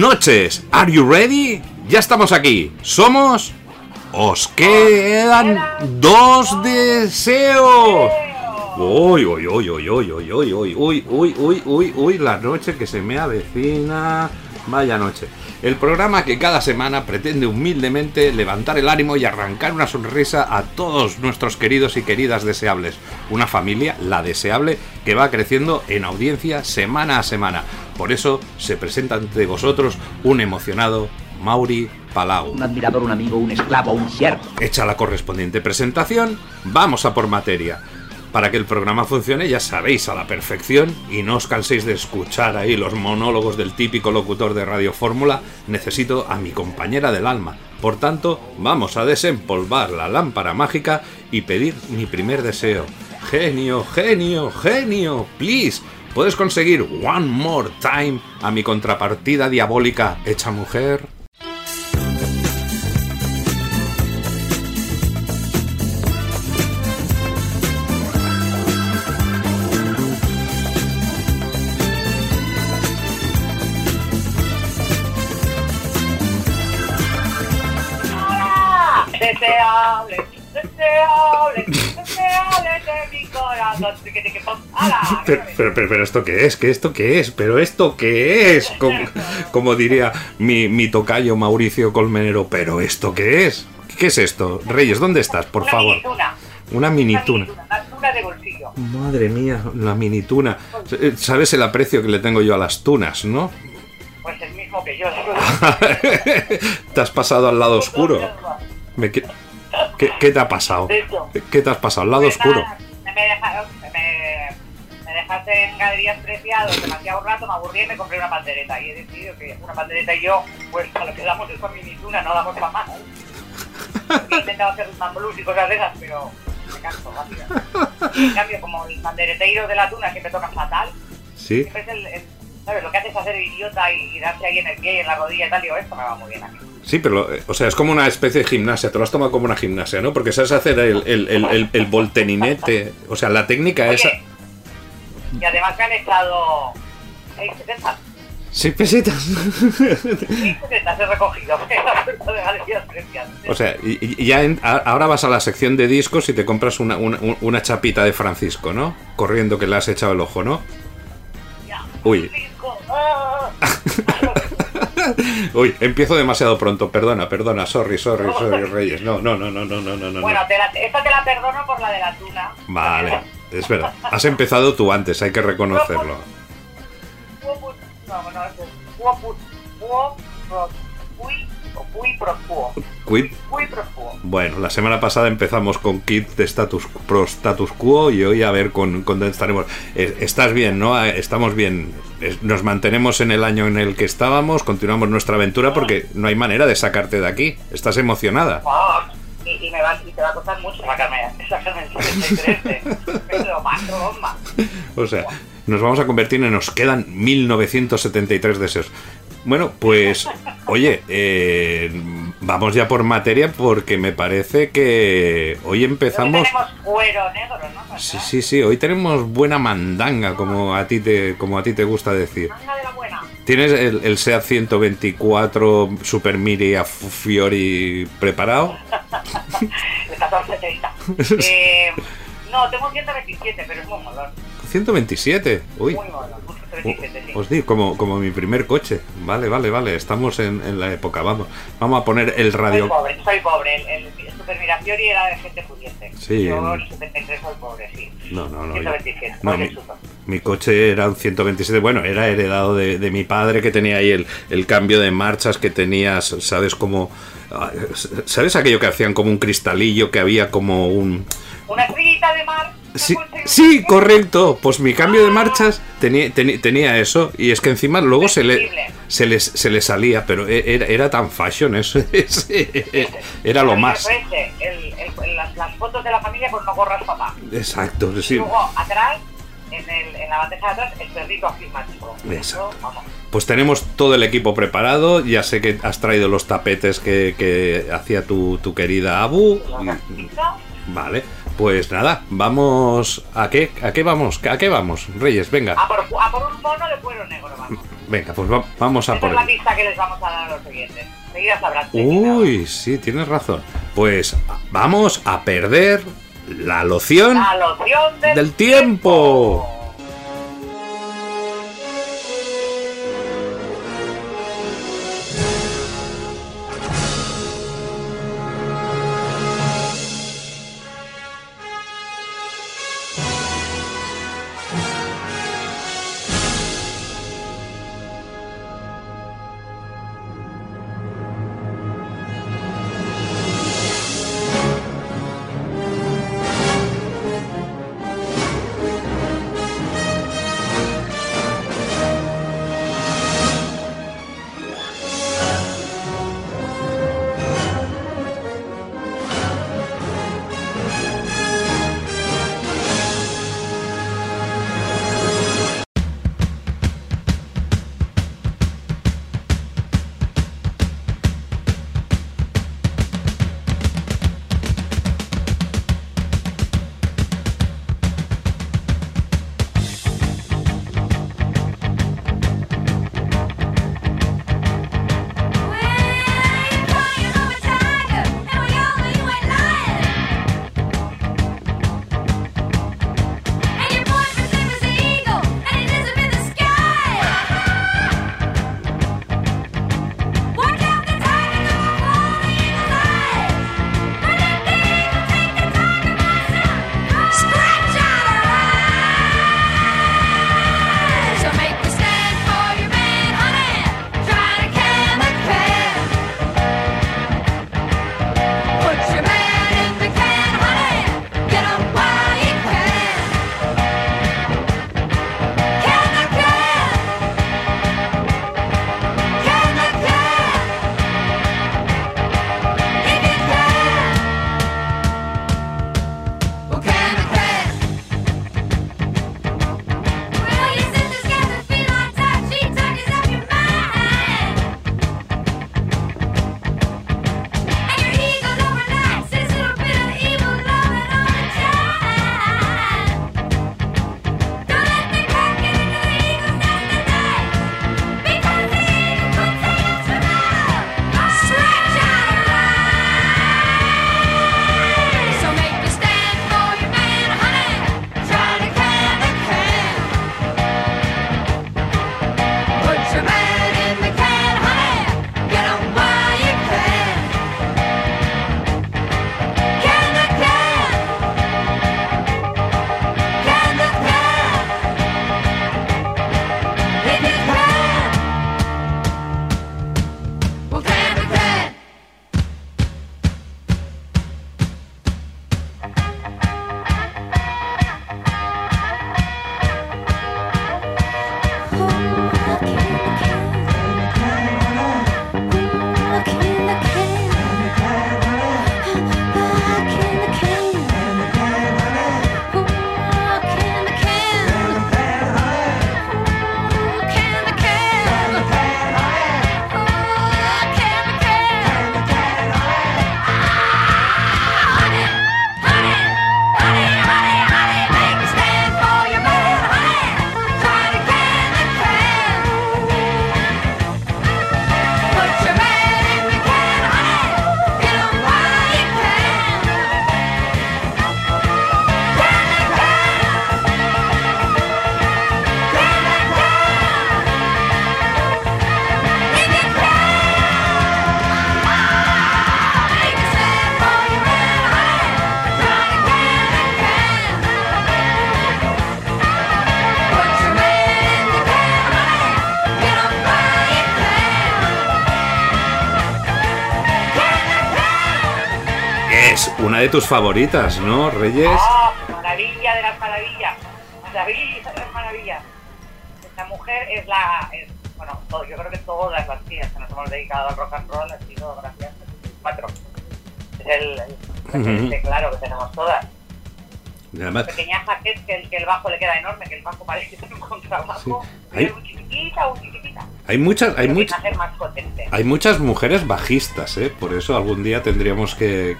Noches. Are you ready? Ya estamos aquí. Somos. Os quedan dos deseos. Uy, uy, uy, uy, uy, uy, uy, uy, uy, uy, uy, uy, uy, la noche que se me avecina. Vaya noche. El programa que cada semana pretende humildemente levantar el ánimo y arrancar una sonrisa a todos nuestros queridos y queridas deseables. Una familia, la deseable, que va creciendo en audiencia semana a semana. Por eso se presenta ante vosotros un emocionado Mauri Palau. Un admirador, un amigo, un esclavo, un siervo. Hecha la correspondiente presentación, vamos a por materia. Para que el programa funcione ya sabéis a la perfección y no os canséis de escuchar ahí los monólogos del típico locutor de Radio Fórmula, necesito a mi compañera del alma. Por tanto, vamos a desempolvar la lámpara mágica y pedir mi primer deseo. Genio, genio, genio, please. ¿Puedes conseguir one more time a mi contrapartida diabólica hecha mujer? Deseable, deseable, deseable de mi corazón. Pero, pero, pero, pero esto qué es, ¿qué esto qué es? Pero esto qué es, como, como diría mi, mi tocayo Mauricio Colmenero, pero esto qué es, ¿qué es esto? Reyes, ¿dónde estás, por Una favor? minituna. Una Una minituna. minituna, Una tuna de bolsillo. Madre mía, la minituna. ¿Sabes el aprecio que le tengo yo a las tunas, no? Pues el mismo que yo. te has pasado al lado oscuro. Me que- ¿Qué, qué te ha pasado? ¿Qué te has pasado? ¿Al lado Pues oscuro? Dejaste en galerías preciados demasiado rato, me aburrí y me compré una pandereta. Y he decidido que una pandereta y yo, pues a lo que damos es con minituna, no damos para más. He intentado hacer un blues y cosas de esas, pero me canso rápido. Y en cambio, como el pandereteiro de la tuna siempre toca fatal, Sí. siempre es el, el- ¿sabes? Lo que hace es hacer idiota y, y darse ahí en el pie y en la rodilla y tal. Digo, esto me va muy bien aquí. Sí, pero, o sea, es como una especie de gimnasia, te lo has tomado como una gimnasia, ¿no? Porque sabes hacer el, el, el, el, el volteninete, o sea, la técnica Oye, esa... Y además me han echado 670. Sí, pesetas. 670 he recogido la de galerías. O sea, y, y ya en- a- ahora vas a la sección de discos y te compras una, una, una chapita de Francisco, ¿no? Corriendo que le has echado el ojo, ¿no? Ya. Uy. Ah. Uy, empiezo demasiado pronto, perdona, perdona, sorry, sorry, sorry, Reyes. No, no, no, no, no, no, no, no. Bueno, te la, esta te la perdono por la de la tuna. Vale, es verdad. Has empezado tú antes, hay que reconocerlo. Quid. Bueno, la semana pasada empezamos con Kit de status pro status quo y hoy a ver con, con dónde estaremos. Eh, Estás bien, ¿no? Eh, Estamos bien. Nos mantenemos en el año en el que estábamos, continuamos nuestra aventura porque no hay manera de sacarte de aquí. Estás emocionada. Y, y me va, y te va a costar mucho sacarme, sacarme el 73. eh. Pero más, bomba. O sea, nos vamos a convertir en nos quedan 1973 deseos. Bueno, pues, oye, eh, vamos ya por materia porque me parece que hoy Hoy empezamos... tenemos cuero negro, ¿no? Sí, sí, sí, hoy tenemos buena mandanga, como a ti te, como a ti te gusta decir. Manga de la buena. ¿Tienes el, el SEAT 124 Super Miria Fiori preparado? El 1430. eh, no, tengo 127, pero es muy molón. 127, uy. Muy molón. Un 127, sí. Os digo, como, como mi primer coche. Vale, vale, vale. Estamos en, en la época. Vamos, vamos a poner el Soy radio. pobre, soy pobre. El, el Super Mirafiori era de gente pudiente. Sí, Yo en- el 73 soy pobre, sí. No, no, no. yo- 127. no, mi, mi coche era un 127. Bueno, era heredado de, de mi padre que tenía ahí el, el cambio de marchas que tenías, ¿sabes? Como. ah, ¿Sabes aquello que hacían como un cristalillo que había como un. De mar. Sí, sí, correcto. Pues mi cambio de marchas tenía, teni- tenía eso. Y es que encima luego se le, se les, se le salía, pero e- era, era tan fashion eso. Era lo más. Eso es, el- el- las, las fotos de la familia pues no corras papá. Exacto, Y sí. luego atrás, en, el, en la bandeja de atrás, el perrito afirmativo. Exacto. Vamos. Pues tenemos todo el equipo preparado. Ya sé que has traído los tapetes que, que hacía tu, tu querida Abu. Y- Vale, pues nada, vamos. ¿A qué? ¿A qué vamos? ¿A qué vamos? Reyes, venga. A por, a por un mono de cuero negro, vamos. Venga, pues va- vamos a Esa por es la pista que les vamos a dar a los nada. Uy, sí, tienes razón. Pues vamos a perder la loción La loción del, del tiempo. es de tus favoritas, ¿no, Reyes? ¡Ah! maravilla de las maravillas. Maravilla de las maravillas. Esta mujer es la. es- bueno, todo- yo creo que todas las tías que nos hemos dedicado al rock and roll han sido gracias a cuatro. Es el, el referente claro que tenemos todas. Además, Pequeña jaquet que el, que el bajo le queda enorme, que el bajo parece un contrabajo. Sí. es muy chiquitita, chiquitita. hay muchas, hay muchas, hay muchas mujeres bajistas, ¿eh? Por eso algún día tendríamos que,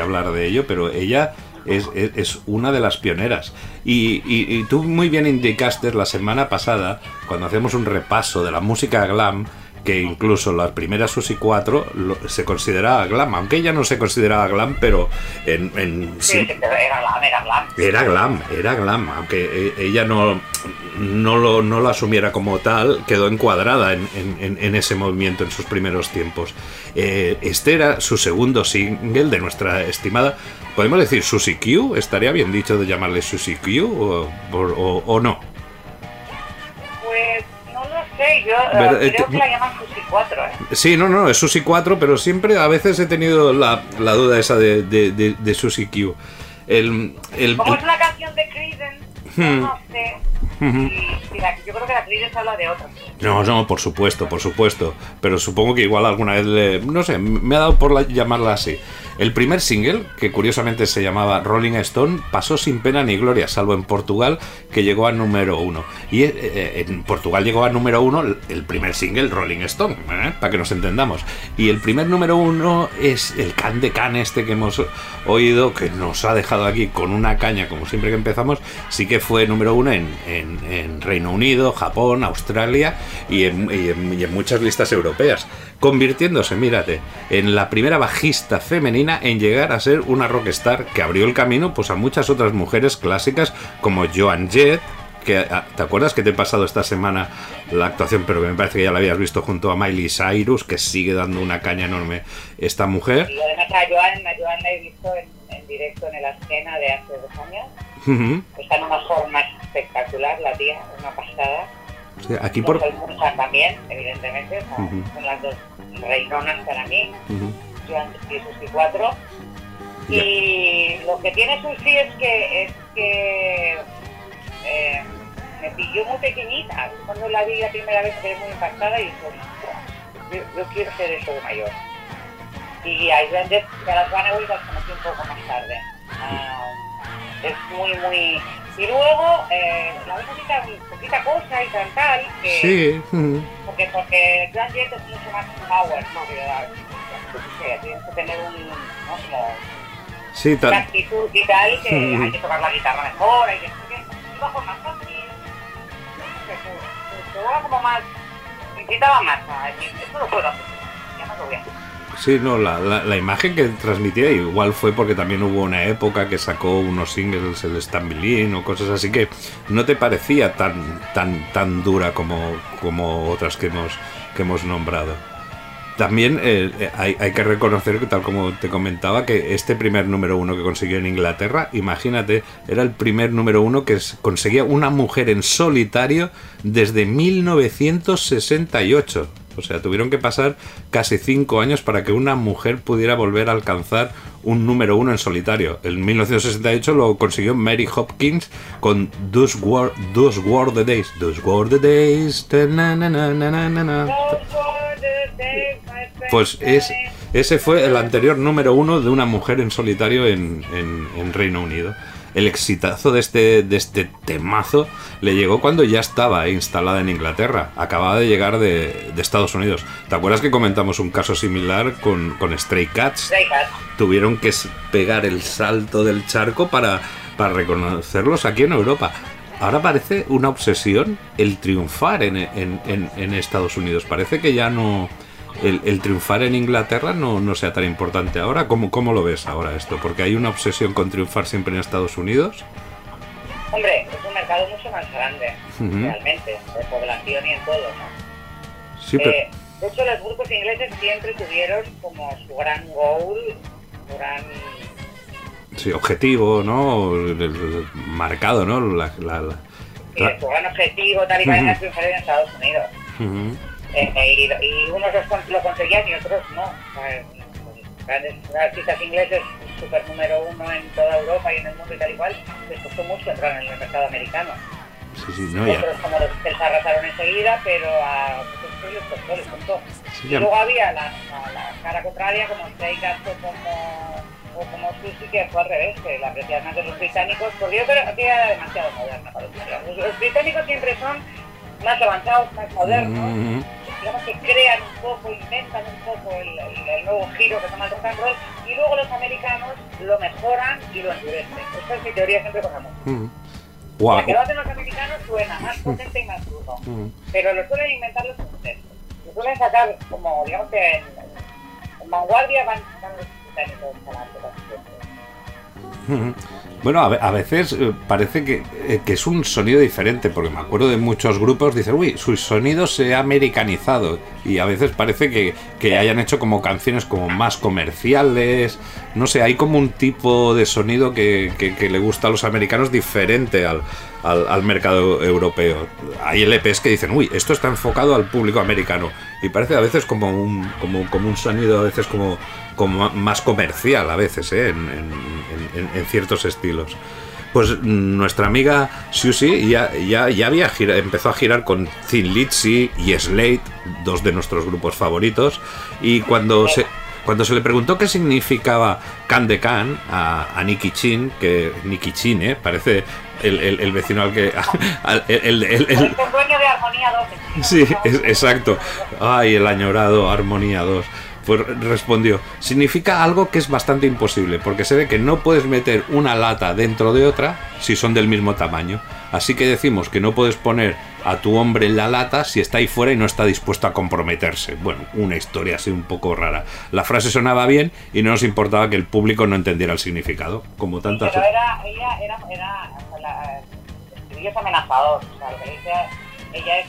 hablar de ello, pero ella es, es- es una de las pioneras. Y, y- y tú muy bien indicaste la semana pasada, cuando hacemos un repaso de la música glam, que incluso las primeras Susi 4 lo- se consideraba glam, aunque ella no se consideraba glam, pero en, en- Sí, sí- pero era glam, era glam. era glam, era glam, aunque eh, ella no, no, lo, no lo asumiera como tal, quedó encuadrada en, en- ese movimiento en sus primeros tiempos. Eh, este era su segundo single de nuestra estimada, podemos decir Susie Q, estaría bien dicho de llamarle Susie Q o, o- o no. Sé, yo eh, Pero, eh, creo te- que la llaman Susi 4, ¿eh? Sí, no, no, es Susie 4, pero siempre a veces he tenido la, la duda esa de, de, de, de Susie Q. El, el- Como el- es una canción de Creedence, Hmm. no sé. Ujú. y, y la- yo creo que la Creedence habla de otros. No, no, por supuesto, por supuesto. Pero supongo que igual alguna vez le. No sé, me ha dado por la- llamarla así. El primer single, que curiosamente se llamaba Rolling Stone, pasó sin pena ni gloria, salvo en Portugal, que llegó a número uno. Y eh, eh, en Portugal llegó a número uno el- el primer single, Rolling Stone, ¿eh? para que nos entendamos. Y el primer número uno es el can de can este que hemos oído, que nos ha dejado aquí con una caña, como siempre que empezamos. Sí que fue número uno en, en- en Reino Unido, Japón, Australia y en, muchas listas europeas. Convirtiéndose, mírate, en la primera bajista femenina en llegar a ser una rockstar que abrió el camino pues, a muchas otras mujeres clásicas como Joan Jett, que ah, ¿te acuerdas que te he pasado esta semana la actuación, pero me parece que ya la habías visto junto a Miley Cyrus, que sigue dando una caña enorme esta mujer? La he visto en directo en el Ascena de hace dos años. Está en una forma espectacular, la tía, una pasada. Sí, Aquí por... Mursa también, evidentemente, o sea, Ujú. son las dos reinonas para mí. Y Susi 4. Ya. Y lo que tiene Susi es que, es que eh, me pilló muy pequeñita. Cuando la vi la primera vez quedé muy impactada y dije, "Ostras, yo, yo quiero ser eso de mayor. Y a y a las Vanaway las conocí un poco más tarde. Ah, es muy, muy... Y luego, eh, la ves poquita, poquita cosa y tal, que... Sí. Porque, porque Joan Jett es mucho más power, ¿no? Que, tienes que tener un, ¿no? Como Sí, una actitud y tal, que hay que tocar la guitarra mejor, hay que... que y bajo más fácil, como más... Incitaba más a decir, esto lo puedo hacer, ya me lo voy a hacer. Sí, no, la, imagen que transmitía igual fue porque también hubo una época que sacó unos singles, el Stambilín o cosas así que no te parecía tan tan tan dura como, como otras que hemos, que hemos nombrado. También eh, eh, hay, hay que reconocer que tal como te comentaba que este primer número uno que consiguió en Inglaterra, imagínate, era el primer número uno que conseguía una mujer en solitario desde 1968. O sea, tuvieron que pasar casi cinco años para que una mujer pudiera volver a alcanzar un número uno en solitario. En 1968 lo consiguió Mary Hopkins con Those Were, the Days. Those Were the Days. Pues es, ese fue el anterior número uno de una mujer en solitario en- en Reino Unido. El exitazo de este, de este temazo le llegó cuando ya estaba instalada en Inglaterra. Acababa de llegar de, de Estados Unidos. ¿Te acuerdas que comentamos un caso similar con, con Stray Cats? Stray Cats. Tuvieron que pegar el salto del charco para, para reconocerlos aquí en Europa. Ahora parece una obsesión el triunfar en, en- en- en Estados Unidos. Parece que ya no. El, el triunfar en Inglaterra no, no sea tan importante ahora. ¿Cómo, ¿Cómo lo ves ahora esto? Porque hay una obsesión con triunfar siempre en Estados Unidos. Hombre, es un mercado mucho más grande, Ujú. realmente, de población y en todo, ¿no? Sí, pero. Eh, de hecho, los grupos ingleses siempre tuvieron como su gran goal, su gran... Sí, objetivo, ¿no? El- el- el marcado, ¿no? La- la- la- sí, su gran objetivo, tal y cual era triunfar en Estados Unidos. Ujú. Eh, eh, y, y unos los lo conseguían y otros no. Grandes artistas ingleses super número uno en toda Europa y en el mundo y tal y cual, les costó mucho entrar en el mercado americano. Sí, sí, no, ya. Otros como los arrasaron enseguida, pero a pues, les costó, les costó. Sí, y ya. luego había la, la, la cara contraria, como Stray como, o como Susi, que fue al revés, que la apreciaban más de los británicos, porque yo creo que era demasiado moderna para los británicos. Los, británicos siempre son más avanzados, más modernos, Mm, digamos que crean un poco, inventan un poco el, el- el nuevo giro que toma el rock and roll, y luego los americanos lo mejoran y lo endurecen. Esta es mi teoría siempre con amor. mm. La que lo hacen los americanos suena más potente y más duro. Mm. Pero lo suelen inventar los. Lo suelen sacar como, digamos que en, en vanguardia van, van los británicos. Bueno, a, ve- a veces eh, parece que, eh, que es un sonido diferente, porque me acuerdo de muchos grupos, dicen, uy, su sonido se ha americanizado, y a veces parece que, que hayan hecho como canciones como más comerciales, no sé, hay como un tipo de sonido que, que- le gusta a los americanos diferente al, al, al mercado europeo. Hay LPs que dicen, uy, esto está enfocado al público americano, y parece a veces como un, como, como un sonido, a veces como, como más comercial, a veces, ¿eh? en, en- en- en ciertos estilos. Pues nuestra amiga Susie ya, ya, ya había gira- empezó a girar con Thin Lizzy y Slate, dos de nuestros grupos favoritos, y cuando se, cuando se le preguntó qué significaba Can de Can a, a Nicky Chin, que Nicky Chin, ¿eh? parece el, el- el vecino al que... al- el- el- dueño de Armonía 12. Sí, es- exacto. Ay, el añorado Armonía 2. Pues respondió, significa algo que es bastante imposible, porque se ve que no puedes meter una lata dentro de otra si son del mismo tamaño. Así que decimos que no puedes poner a tu hombre en la lata si está ahí fuera y no está dispuesto a comprometerse. Bueno, una historia así un poco rara. La frase sonaba bien y no nos importaba que el público no entendiera el significado, como tantas... Pero era, ella era, era, es amenazador, o sea, lo que dice, ella es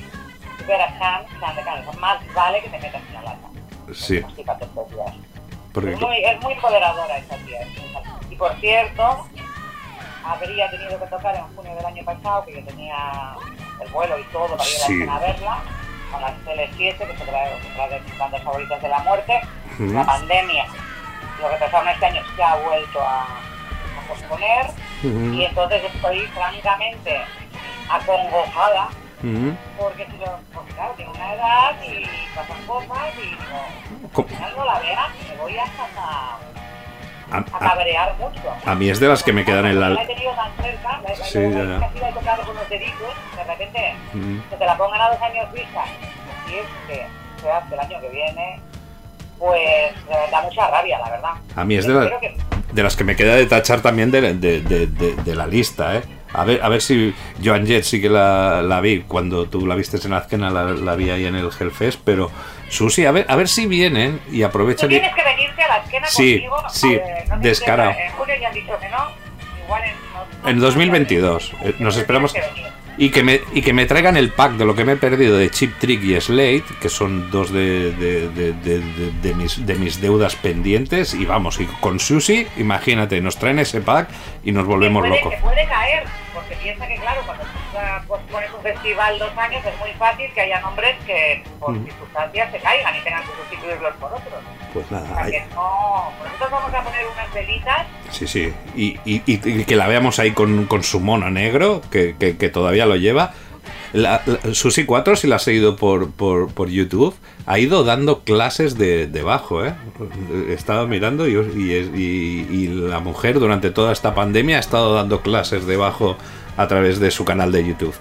más vale que te metas lata. Sí, porque... Es muy, es muy empoderadora esta tía. Y por cierto, habría tenido que tocar en junio del año pasado, que yo tenía el vuelo y todo para ir a Sí. verla, con las Tele7, que es otra otra de mis bandas favoritas de la muerte. La pandemia, lo que pasaron este año se ha vuelto a, a posponer. Y entonces estoy francamente acongojada Porque, si lo, porque claro, tengo una edad y pasan cosas y digo, Co- al final no la vean, me voy hasta a, A- a a- cabrear mucho. a mí es de las que me quedan en la... La he tenido tan cerca, la, la, Sí, la, ya, la, ya. he ido tocando con los deditos, de repente Mm. que te la pongan a dos años vista, y es que se hace el año que viene, pues da mucha rabia, la verdad. A mí es de, la- que- de las que me queda de tachar también de- de- de la lista, ¿eh? A ver, a ver si Joan Jett sí que la, la vi cuando tú la viste en la Azkena, la, la vi ahí en el Hellfest, pero Susi, a ver, a ver si vienen y aprovechan tienes que venirte a la esquena Sí, conmigo. sí, eh, no descarado. En junio ya han dicho que no. Igual en, no- En no- 2022, eh, nos esperamos- que. Y que, me, y que me traigan el pack de lo que me he perdido de Chip Trick y Slate, que son dos de, de- de- mis, de mis deudas pendientes. Y vamos, y con Susi, imagínate, nos traen ese pack y nos volvemos que puede, locos. Que puede caer, porque piensa que, claro, cuando pues, pones un festival dos años es muy fácil que haya nombres que por Mm. circunstancias se caigan y tengan que sustituirlos por otros. Pues O nada, sea ahí- que no, nosotros vamos a poner unas velitas Sí, sí. Y, y- y- que la veamos ahí con, con su mono negro, que, que- que todavía lo lleva. La, la- Susi 4, si la has seguido por, por, por YouTube, ha ido dando clases de, de bajo, ¿eh? Estaba mirando y, y, y- y la mujer durante toda esta pandemia ha estado dando clases de bajo a través de su canal de YouTube.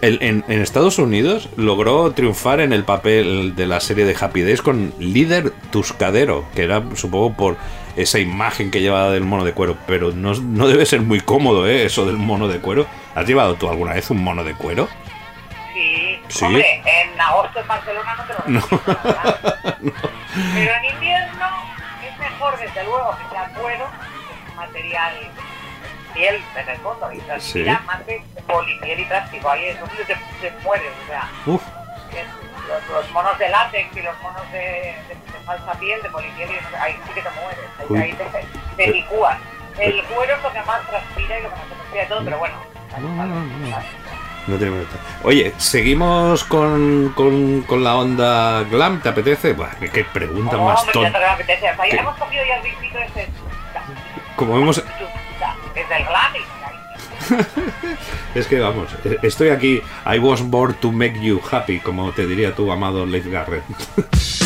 El- en, en Estados Unidos logró triunfar en el papel de la serie de Happy Days con líder Tuscadero, que era supongo por esa imagen que llevaba del mono de cuero, pero no, no debe ser muy cómodo ¿eh? eso del mono de cuero. ¿Has llevado tú alguna vez un mono de cuero? Sí, Sí. hombre, en agosto en Barcelona no te lo verdad. Pero en invierno es mejor, desde luego, que sea cuero, que es un material piel en el fondo, y transpira Sí. más que polipiel y plástico. Ahí es donde te, te mueres, o sea, Uf, es los, los monos de látex y los monos de, de- de falsa piel, de polipiel, y ahí sí que te mueres, ahí, ahí te, te licúas. El cuero es lo que más transpira y lo que más transpira de todo, pero bueno. No, no, no, no. no tiene vuelta. Oye, ¿seguimos con, con, con la onda glam? ¿Te apetece? Buah, qué, pregunta No, más tonta. te apetece. Hasta ahí ¿Qué? Hemos ya el hemos... Es que vamos, estoy aquí. I was born to make you happy, como te diría tu amado Leif Garrett.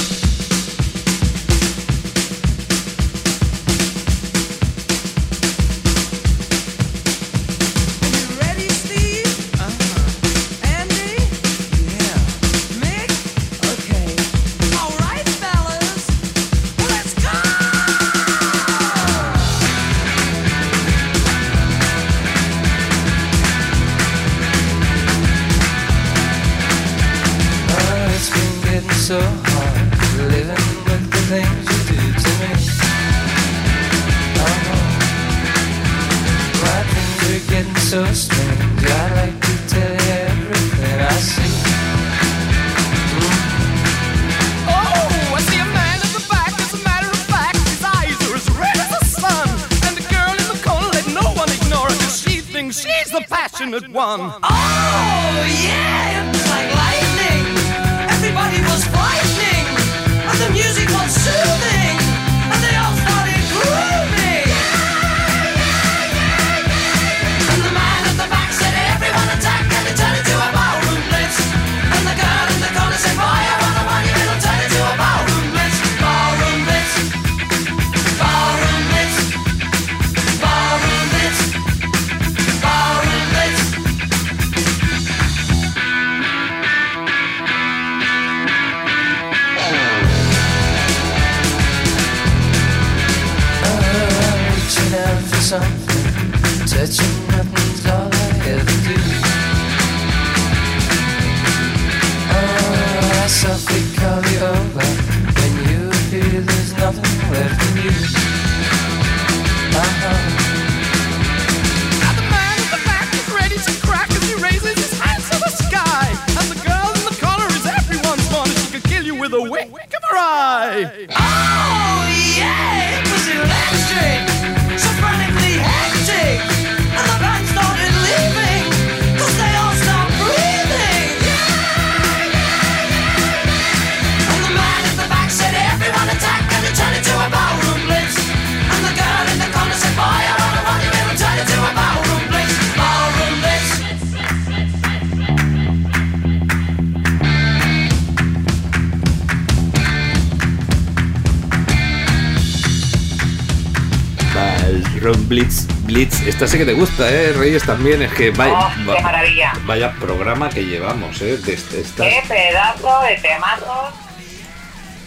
Blitz, Blitz. Esta sí que te gusta, ¿eh? Reyes también. Es que vaya, Oh, qué maravilla. vaya programa que llevamos, ¿eh? De este- estas- Qué pedazo de temazos.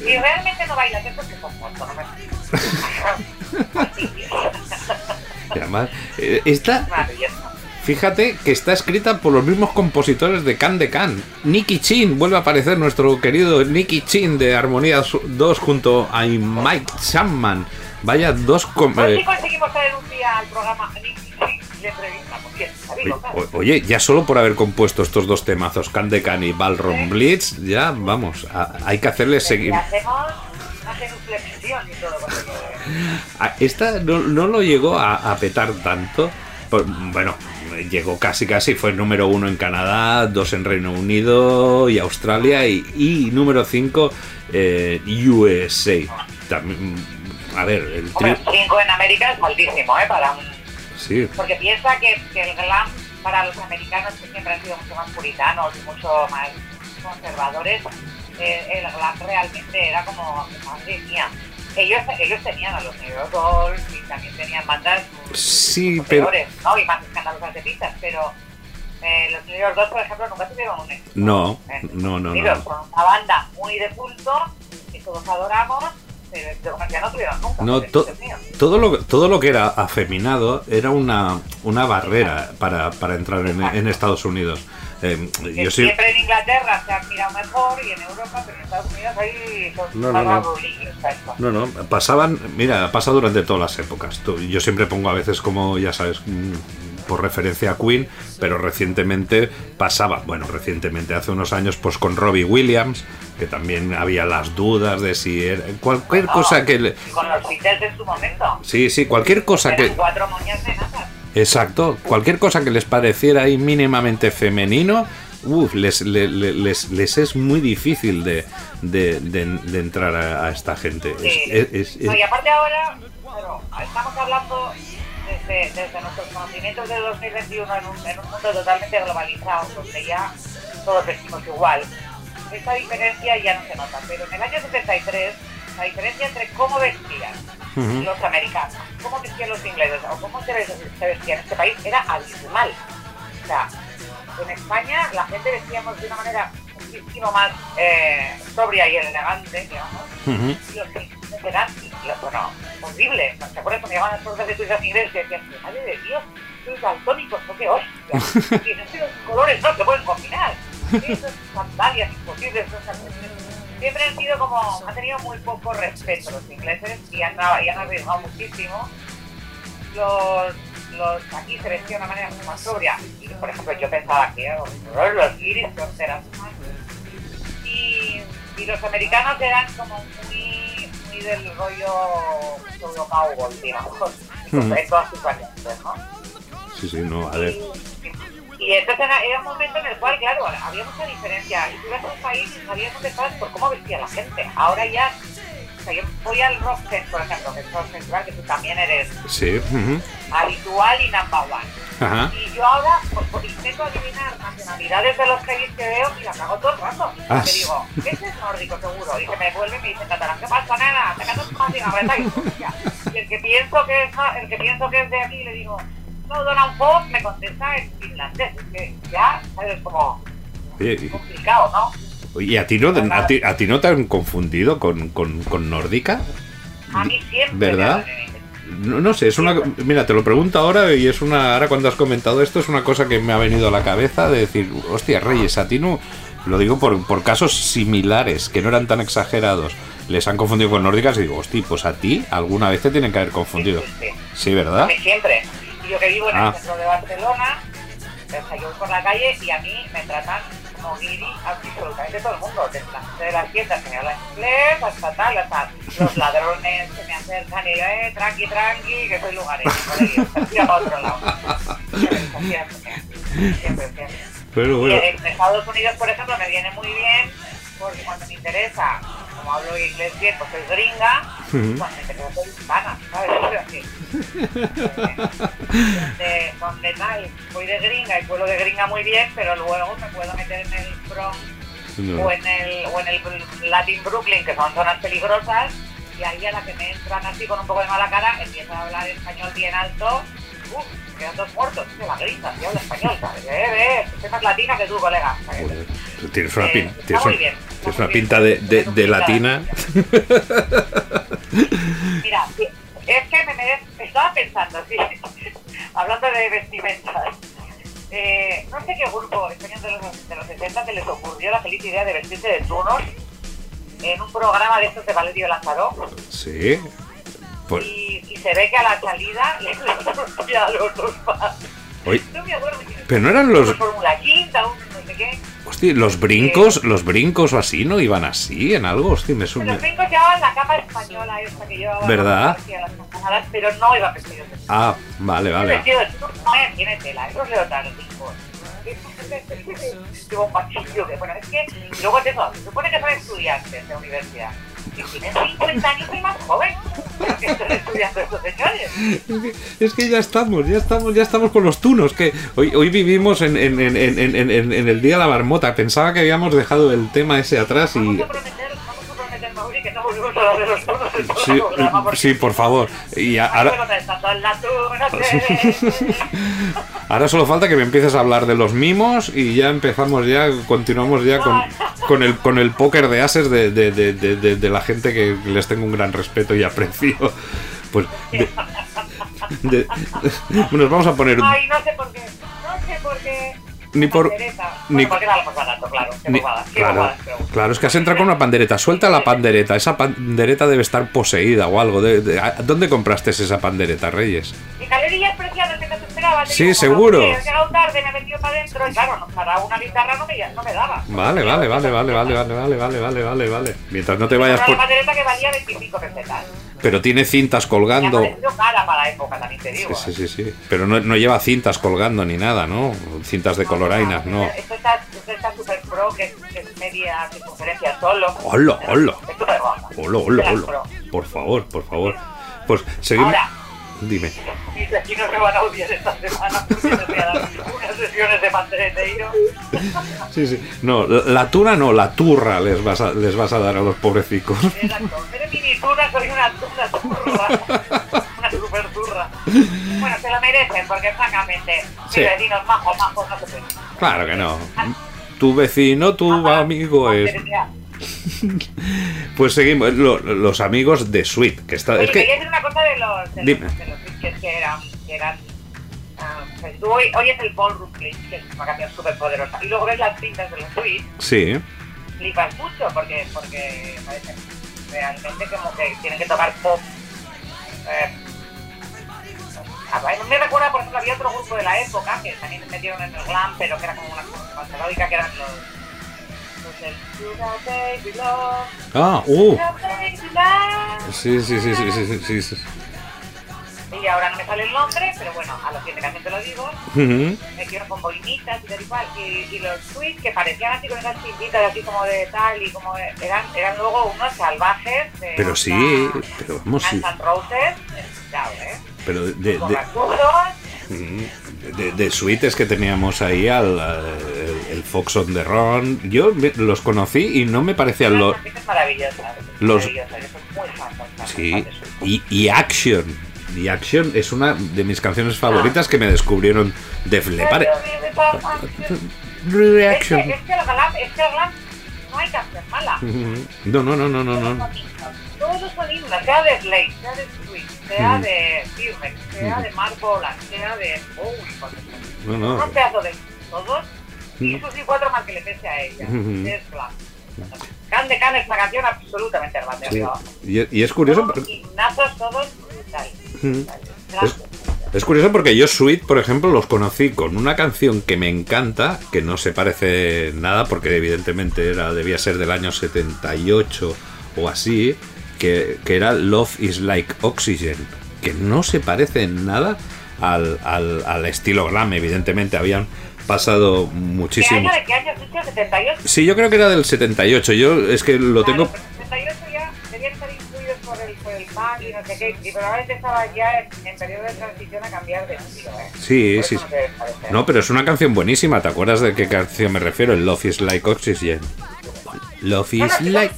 Y realmente no bailas es porque son muertos, no me... y además, eh, esta, fíjate que está escrita por los mismos compositores de Can de Can. Nicky Chin, vuelve a aparecer nuestro querido Nicky Chin de Armonía 2 junto a Mike Chapman. Vaya dos... com- A ver eh, si conseguimos traer un día al programa o- Oye, ya solo por haber compuesto estos dos temazos, Can de Can y Ballroom Blitz, ya vamos, a- hay que hacerles Y seguir. hacemos una genuflexión y todo. con ello. Ah, Esta no, no lo llegó a, a petar tanto. Bueno, llegó casi casi, fue número uno en Canadá, dos en Reino Unido y Australia y, y número cinco eh, USA. También, a ver, el Hombre, tri- 5 en América es altísimo, ¿eh? Para un... Sí, Porque piensa que, que el glam para los americanos que siempre han sido mucho más puritanos y mucho más conservadores, eh, el glam realmente era como, madre mía. Ellos, ellos tenían a los New York Dolls y también tenían bandas sí, pero peores, ¿no? Y más escandalosas de pistas, pero eh, los New York Dolls, por ejemplo, nunca tuvieron un éxito. No, en no, no, no. Son una banda muy de culto que todos adoramos, no tuvieron nunca. no, por to- Dios mío. todo, lo, todo lo que era afeminado era una, una barrera para, para entrar en, en Estados Unidos. Eh, Que yo sí, Siempre en Inglaterra se ha mirado mejor y en Europa, pero en Estados Unidos ahí No, no, no. No, no, pasaban, mira, pasa durante todas las épocas. Yo siempre pongo a veces como, ya sabes, mm, por referencia a Queen, pero recientemente pasaba, bueno, recientemente, hace unos años, pues con Robbie Williams, que también había las dudas de si era cualquier No, cosa que le... Con los Beatles en su momento. Sí, sí, cualquier cosa Eran que... cuatro moñas de nada. Exacto, cualquier cosa que les pareciera ahí mínimamente femenino, uf, les, le- le- les, les es muy difícil de, de, de- de entrar a, a esta gente. Sí. es- es- No, y aparte ahora, estamos hablando desde, desde nuestros conocimientos de 2021 en un, en un mundo totalmente globalizado, donde ya todos vestimos igual. Esta diferencia ya no se nota, pero en el año 73 la diferencia entre cómo vestían los americanos, cómo vestían los ingleses o cómo se, ves- se vestía en este país era abismal. O sea, en España la gente vestíamos de una manera muchísimo más eh, sobria y elegante, digamos, y los los- bueno, horrible. ¿Te acuerdas cuando llegaban las cosas de turistas ingleses que decían, madre de Dios, sois daltónicos, ¿no qué hostia? Y estos colores no se pueden combinar. Esas sandalias imposibles, siempre han sido como, han tenido muy poco respeto los ingleses y han, y han arriesgado muchísimo. Los, los aquí se vestían de una manera mucho más sobria. Y, por ejemplo, yo pensaba que oh, los iris eran y, y los americanos eran como muy, muy del rollo pseudo cowboy, digamos, Ujú. en todas sus variantes, ¿no? Sí, sí, no, a ver. Y, y entonces era, un momento en el cual, claro, había mucha diferencia. Y tú ibas a un país y sabías dónde estabas por cómo vestía la gente. Ahora ya, o sea, yo voy al Rockfest, por ejemplo, que es un festival que tú también eres Sí. habitual y number one. Ajá. Y yo ahora pues, pues, intento adivinar nacionalidades de los heavies que veo y la cago todo el rato. Ah, sí. digo, ese es nórdico seguro. Y se me vuelve y me dice catalán, ¿qué pasa, nena? Más cigarreta y hostia. Y el que pienso que es, el que pienso que es de aquí le digo, no, Donald Fox me contesta en finlandés. Es que ya, ¿sabes? Como Oye, y- complicado, ¿no? ¿y a ti no, a ti, a ti no te han confundido con, con, con nórdica? A mí siempre. ¿Verdad? me No, no sé, es una... Mira, te lo pregunto ahora y es una... Ahora cuando has comentado esto es una cosa que me ha venido a la cabeza de decir, hostia, Reyes, a ti no... Lo digo por, por casos similares, que no eran tan exagerados. Les han confundido con nórdicas y digo, hostia, pues a ti alguna vez te tienen que haber confundido. Sí, sí, sí. Sí, ¿verdad? Siempre. Y yo que vivo en Ah. el centro de Barcelona, o sea, yo voy por la calle y a mí me tratan absolutamente todo el mundo. Desde la gente de las tiendas que me hablan inglés, hasta tal, hasta los ladrones que me acercan y eh, tranqui, tranqui, que soy lugareño, por tira para otro lado. Siempre, siempre, siempre. Pero bueno. en Estados Unidos, por ejemplo, me viene muy bien porque cuando me interesa, como hablo inglés bien, pues soy gringa, Ujú. cuando me interesa soy hispana, ¿sabes? Así. donde, donde tal, voy de gringa y puedo de gringa muy bien, pero luego me puedo meter en el Bronx No. o en el, o en el Latin Brooklyn, que son zonas peligrosas, y ahí a la que me entran así con un poco de mala cara, empiezan a hablar español bien alto, uff, quedan dos muertos, se la grita, si habla español, ¿sabes? Eh, eh, soy más latina que tú, colega. ¿sabes? Joder, tienes una, pin- está tienes muy un- bien, tienes está muy una bien. pinta de, de- de latina. Mira, es que me estaba pensando, sí, hablando de vestimentas. Eh, no sé qué grupo español de los, de los 60 se les ocurrió la feliz idea de vestirse de tunos en un programa de estos de Valerio Lázaro Sí. Pues, y se ve que a la salida les ya los dos oye, No me acuerdo. pero no eran los... Fórmula Quinta, un no sé qué. Hostia, los brincos, los brincos o así, ¿no iban así en algo? Hostia, me Los suena... brincos llevaban la capa española esta que llevaban ¿Verdad? las campanadas, pero no iban vestidos de Ah, vale, vale. Vestido de eh, tiene tela, esos leotardos. Llevo un que, bueno, es que, y luego eso, se supone que son estudiantes de universidad. Y tienen 50 años y más joven. Pero que están estudiando estos señores. Es que, ya estamos, ya estamos, ya estamos con los tunos. Que hoy, hoy vivimos en, en- en- en- en- en- en el día de la marmota. Pensaba que habíamos dejado el tema ese atrás y. que los en todo Sí, el programa. porque sí, por favor. Y Ahora... ahora, solo falta que me empieces a hablar de los mimos y ya empezamos ya, continuamos ya con, con el con el póker de ases de, de- de- de- de- de la gente que les tengo un gran respeto y aprecio. Pues de- de- nos vamos a poner Ay, no sé por qué. No sé por qué. Ni por- Pandereta. ni- Bueno, porque era lo más barato, claro. Ni- bobada, qué claro, bobada, pero- claro, es que has entrado con una pandereta. Suelta la pandereta. Esa pandereta debe estar poseída o algo. De- de- ¿a- ¿Dónde compraste esa pandereta, Reyes? Y galerías preciadas que no te esperaba. te Sí, seguro. como, He llegado tarde, me he metido para adentro y claro, para una guitarra no me, no me daba. Vale, vale, vale, vale, vale, vale, vale, vale, vale, vale. Mientras no te vayas por... una pandereta que valía 25 pesetas. Pero tiene cintas colgando. cara para la época, también te digo. Sí, sí, sí, sí. Pero no, no lleva cintas colgando ni nada, ¿no? Cintas de colorainas, no. Esto está, esto está super pro, que es, que es media circunferencia solo. Hola, hola. Es. Hola, hola, hola. Por favor, por favor. Pues seguimos. Ahora, Dime. mis vecinos me van a odiar esta semana porque les voy a dar unas sesiones de pandereteiro. Sí, sí. No, la, tuna no, la turra les vas a, les vas a dar a los pobrecicos. Exacto. Eres mini turra, soy una, una turra. Una super turra. Bueno, se lo merecen porque francamente, Sí. mis vecinos majos, majos, no se pueden. Claro que no. Tu vecino, tu amigo es. Pues seguimos. lo- los amigos de Sweet, que está. Oye, Es quería que. decir una cosa de los, de Dime. los, de los disques que eran, que eran pues tú hoy, hoy es el Ballroom Glitch, que es una canción súper poderosa, y luego ves las cintas de los tweets, Sí. flipas mucho, porque, porque realmente como que tienen que tocar pop. Eh, me recuerda, por ejemplo, había otro grupo de la época que también metieron en el glam, pero que era como una cosa más melódica, que eran los, Ah, uh. Sí, sí, sí, sí, sí, sí, sí. Y ahora no me sale el nombre, pero bueno, a los siguiente canción te lo digo. Ujú. Me quiero con boinitas y tal y cual. Y, y los tweets que parecían así con esas cintitas así como de tal y como de- eran, eran luego unos salvajes de Pero sí, pero vamos, sí. Roses, claro, ¿eh? Pero de, de, de, de Sweet es que teníamos ahí al el, el Fox on the Run. Yo me- los conocí y no me parecían los. los- Sí, de y, y Action. Y Action es una de mis canciones favoritas que me descubrieron Def Leppard. Es que, Reaction. es que el glam, es que el glam no hay canción mala. Ujú. No, no, no, no, no, no. Todos son himnos, sea de Slade, sea de Sweet, sea Mm. de T-Rex, sea de Mark Bolan, sea de Bowie. No, no. pedazos de todos, sus y cuatro más que le pese a ella. Es glam. Can de Can es una canción absolutamente de Sí. Y, y es curioso. Todos porque- todos brutales. Gracias. Es curioso porque yo Sweet, por ejemplo, los conocí con una canción que me encanta, que no se parece nada porque evidentemente era debía ser del año 78 o así, que, que era Love is Like Oxygen, que no se parece en nada al, al- al estilo glam, evidentemente habían pasado ¿Qué muchísimo. año de qué año? ¿Dicho 78? Sí, yo creo que era del 78, yo es que lo tengo... Claro, pero 78 ya debían estar influidos por el, por el punk y no sé qué, y probablemente estaba ya en, en periodo de transición a cambiar de estilo, ¿eh? Sí, Por sí. no. No, pero es una canción buenísima. ¿Te acuerdas de qué canción me refiero? El Love is like oxygen. Love is like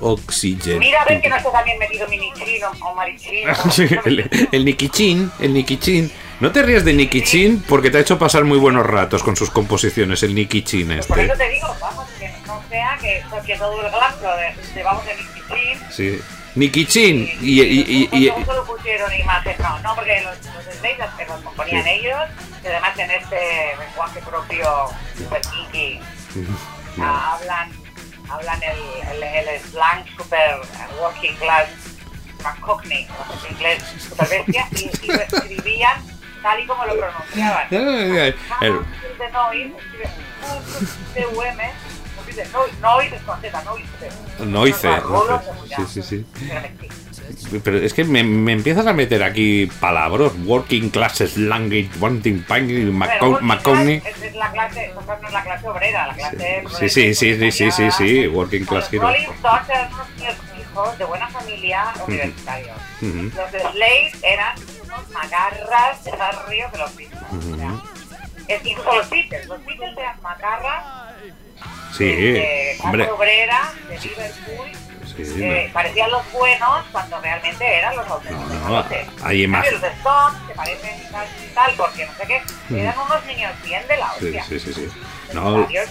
oxygen. Mira a ver que no esté también metido mini chino o marichino. El, el Nicky Chin, el Nicky Chin. No te rías de Nicky Chin porque te ha hecho pasar muy buenos ratos con sus composiciones, el Nicky Chin Pues por este. eso te digo, vamos, que no sea que, que todo el glam de- llevamos de Nicky Chin. Sí. Nicky Chin y, y, y- y- no solo pusieron imagen, no, no, porque los, los Slates las, los componían Sí. ellos, y además en este lenguaje propio super kinky, ah, hablan, hablan el, el, el slang super working class, McCockney, en inglés super bestia, y, y lo escribían tal y como lo pronunciaban. El- de Noise, Z, Noise. No hice. Sí, sí, sí. Pero es que me, me empiezas a meter aquí palabras. Working classes, language, wanting, pine, McConaughey. Es, la clase, o sea, no es la clase obrera, la clase Sí, sí, sí, sí, sí, sí, sí, working class Los hero. Rolling Stones eran unos hijos de buena familia universitarios. Los de Slade eran macarras de barrio que los Beatles. O sea, es, incluso los Beatles, los Beatles eran macarras Sí, de clase hombre. obrera de Liverpool. Sí, eh, parecían los buenos cuando realmente eran los auténticos. No, no, hay cambio, Los Stones, que parecen tal, tal, porque no sé qué, eran unos niños bien de la Sí, hostia. sí, sí, sí. No, Varios-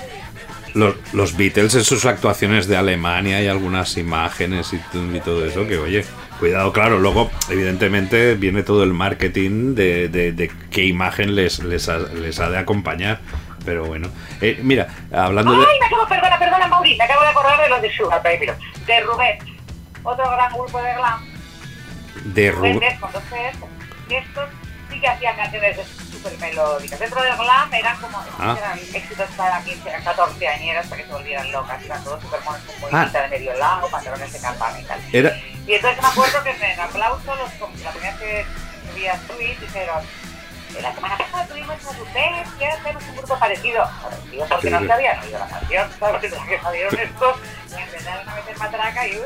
los, los Beatles en sus actuaciones de Alemania y algunas imágenes y, y todo eso, que oye, cuidado, claro, luego evidentemente viene todo el marketing de, de- de qué imagen les, les, ha, les ha de acompañar. Pero bueno, Eh, mira, hablando de... Ay, me acabo, perdona, perdona, Mauri, me acabo de acordar de los de Sugar Baby, de Rubén, otro gran grupo de glam, De Rubén Ru- Des con dos Cs, y estos sí que hacían canciones súper melódicas. Dentro del glam eran como, Ah. eran éxitos para 15, 14 añeras para que se volvieran locas, eran todos súper monos con Ah. de medio lado, pantalones de campana y tal. Era, Y entonces me acuerdo que en el aplauso, los, la primera que subí a Tweet, dijeron, la semana pasada tuvimos a Dupes, quiero hacer un grupo parecido. Parecido porque no se habían oído la canción, ¿sabes? Que salieron estos y empezaron a meter matraca y...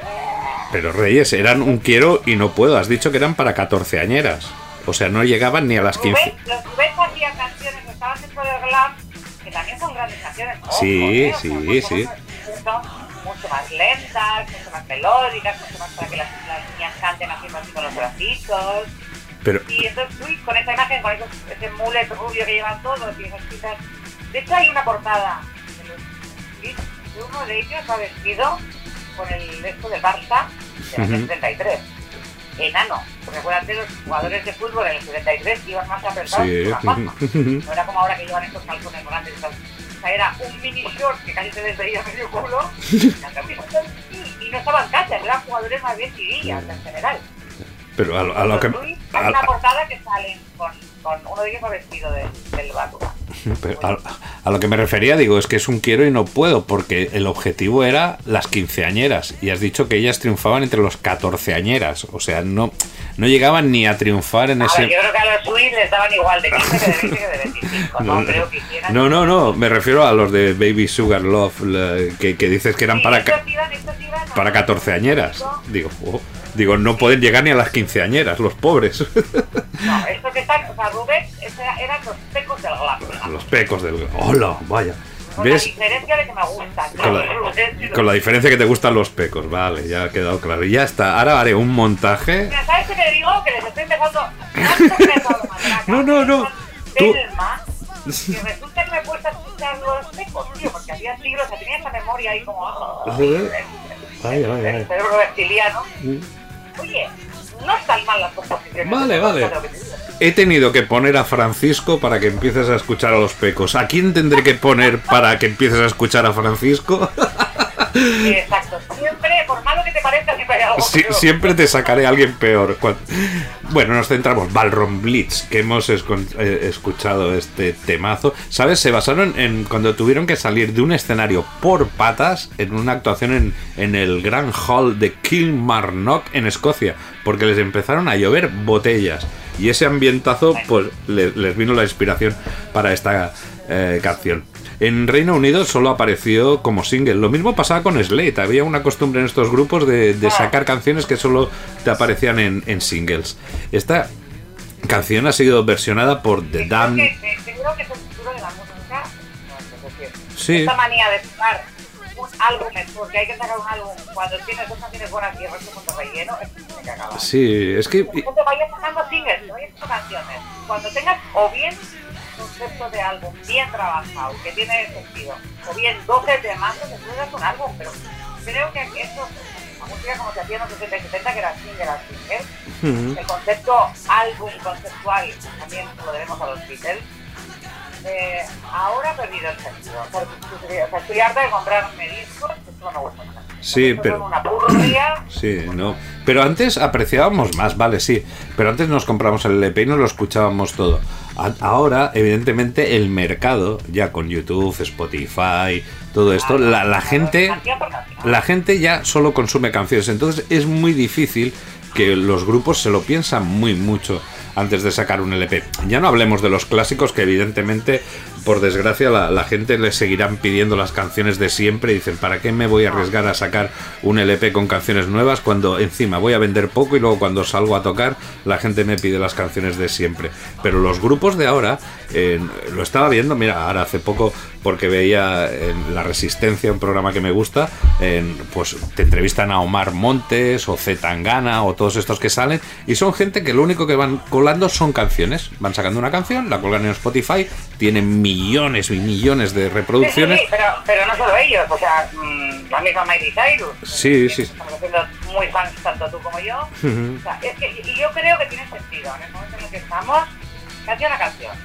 Pero Reyes, eran un quiero y no puedo. Has dicho que eran para 14 añeras. O sea, no llegaban ni a las 15. Rubén, los Rubén hacían canciones, estaban dentro del glam, que también son grandes canciones. ojo, Sí, ¿eh? O sea, sí, pues, sí. Son mucho más lentas, mucho más melódicas, mucho más para que las, las niñas canten haciendo así con los bracitos. Pero, Y entonces tú, con esa imagen, con esos, ese mulet rubio que llevan todos y esas chicas. De hecho, hay una portada de los clips de uno de ellos va vestido con el esto del Barça del año Ujú. 73. Enano, porque acuérdate, los jugadores de fútbol en el 73 iban más apretados Sí. que una. No era como ahora que llevan estos calzones grandes. y sea, era un mini short que casi se les veía medio culo y, y no estaban cachas, eran jugadores más bien tirillas en general. pero a, lo- a lo que. Hay a- una portada que salen con, con uno de ellos va vestido de, del Batman. pero a- a lo que me refería, digo, es que es un quiero y no puedo, porque el objetivo era las quinceañeras. Y has dicho que ellas triunfaban entre los catorceañeras. O sea, no, no llegaban ni a triunfar en A ese. ver, yo creo que a los Swiss les daban igual de 15 que de 20 que de 25. No, creo que hicieran. No, no, no, me refiero a los de Baby Sugar Love, la- que, que dices que eran Sí, para, ca- iban- iban para catorceañeras. Digo, oh, digo, no pueden llegar ni a las quinceañeras, los pobres. No, estos que están, o sea, Rubén, eran los pecos del glam. los pecos del. ¡Hola! Vaya. Con la ¿Ves? diferencia de que me gustan. Con la, con la diferencia que te gustan los pecos, vale, ya ha quedado claro. Y ya está, ahora haré un montaje. Mira, ¿sabes qué te digo? Que les estoy empezando. No, no, no. Tú- Y resulta que me he puesto a escuchar los pecos, tío, porque hacía siglos que tenía esa memoria ahí como. ah, Vaya, vaya, el cerebro reptiliano. Oye, no están mal las composiciones. Vale, vale. He tenido que poner a Francisco para que empieces a escuchar a los pecos. ¿A quién tendré que poner para que empieces a escuchar a Francisco? Exacto. Malo que te parezca, siempre hay algo. Sí, peor. siempre te sacaré a alguien peor. Bueno, nos centramos. Balron Blitz, que hemos eh, escuchado este temazo. ¿Sabes? Se basaron en cuando tuvieron que salir de un escenario por patas en una actuación en, en el Grand Hall de Kilmarnock en Escocia, porque les empezaron a llover botellas. Y ese ambientazo, pues le- les vino la inspiración para esta eh, canción. En Reino Unido solo apareció como single. Lo mismo pasaba con Slate. Había una costumbre en estos grupos de, de sacar canciones que solo te aparecían en, en singles. Esta canción ha sido versionada por The Damned. te digo que es el futuro de la música. Sí. Esta manía de sacar un álbum, porque hay que sacar un álbum cuando tienes dos canciones buenas y el resto con relleno, es que acabar. Sí, es que. No te vayas sacando singles, no vayas sacando canciones. Cuando tengas o bien concepto de álbum bien trabajado, que tiene sentido, o bien 12 temas, después das un álbum, pero creo que esto, la música como se hacía en los 60 y 70, que era single a single, el concepto álbum conceptual también lo debemos a los Beatles. Eh, ahora ha perdido el sentido. O sea, estoy harta de comprarme discos, esto no me gusta nada. Sí, pero- una. Sí, no. Pero antes apreciábamos más, vale, sí. Pero antes nos compramos el LP y nos lo escuchábamos todo. Ahora, evidentemente, el mercado, ya con YouTube, Spotify, todo esto, la, la gente. La gente ya solo consume canciones. Entonces es muy difícil que los grupos se lo piensan muy mucho antes de sacar un LP. Ya no hablemos de los clásicos que evidentemente, por desgracia, la, gente le seguirán pidiendo las canciones de siempre dicen, ¿para qué me voy a arriesgar a sacar un LP con canciones nuevas cuando encima voy a vender poco y luego cuando salgo a tocar la gente me pide las canciones de siempre? Pero los grupos de ahora, lo estaba viendo, mira, ahora hace poco porque veía en La Resistencia, un programa que me gusta, pues te entrevistan a Omar Montes o Z Tangana o todos estos que salen y son gente que lo único que van colando son canciones. Van sacando una canción, la colgan en Spotify, tienen millones y millones de Sí, sí, reproducciones. sí, pero, pero no solo ellos, o sea, mm, la misma Miley Cyrus. Sí, sí. Estamos haciendo muy fans tanto tú como yo. O sea, es que, y yo creo que tiene sentido en el momento en el que estamos, canción a canción.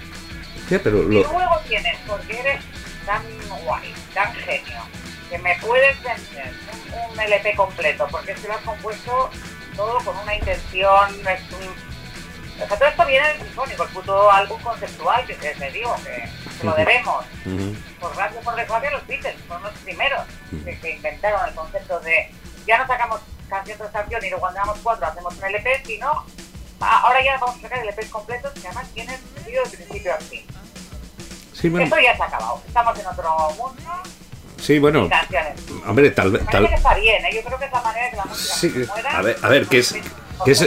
Ya, pero Y lo- luego tienes, porque eres tan guay, tan genio, que me puedes vender un, un LP completo, porque que lo has compuesto todo con una intención, es un... Esto viene del sinfónico, el puto álbum conceptual que te, te digo, que, que lo debemos. Ujú. Por gracia o por desgracia, los Beatles fueron los primeros que, que inventaron el concepto de ya no sacamos canción tras canción y luego cuando damos cuatro hacemos un LP, sino Ah, Ahora ya vamos a sacar LPs completos que además tienen sentido de principio a fin. Sí, bueno, Esto ya se ha acabado. Estamos en otro mundo sí, bueno, hombre, tal vez... Tal... que está bien, ¿eh? Yo creo que es la manera que la música Sí, se muera. a ver, a ver, ¿qué es, Con qué es,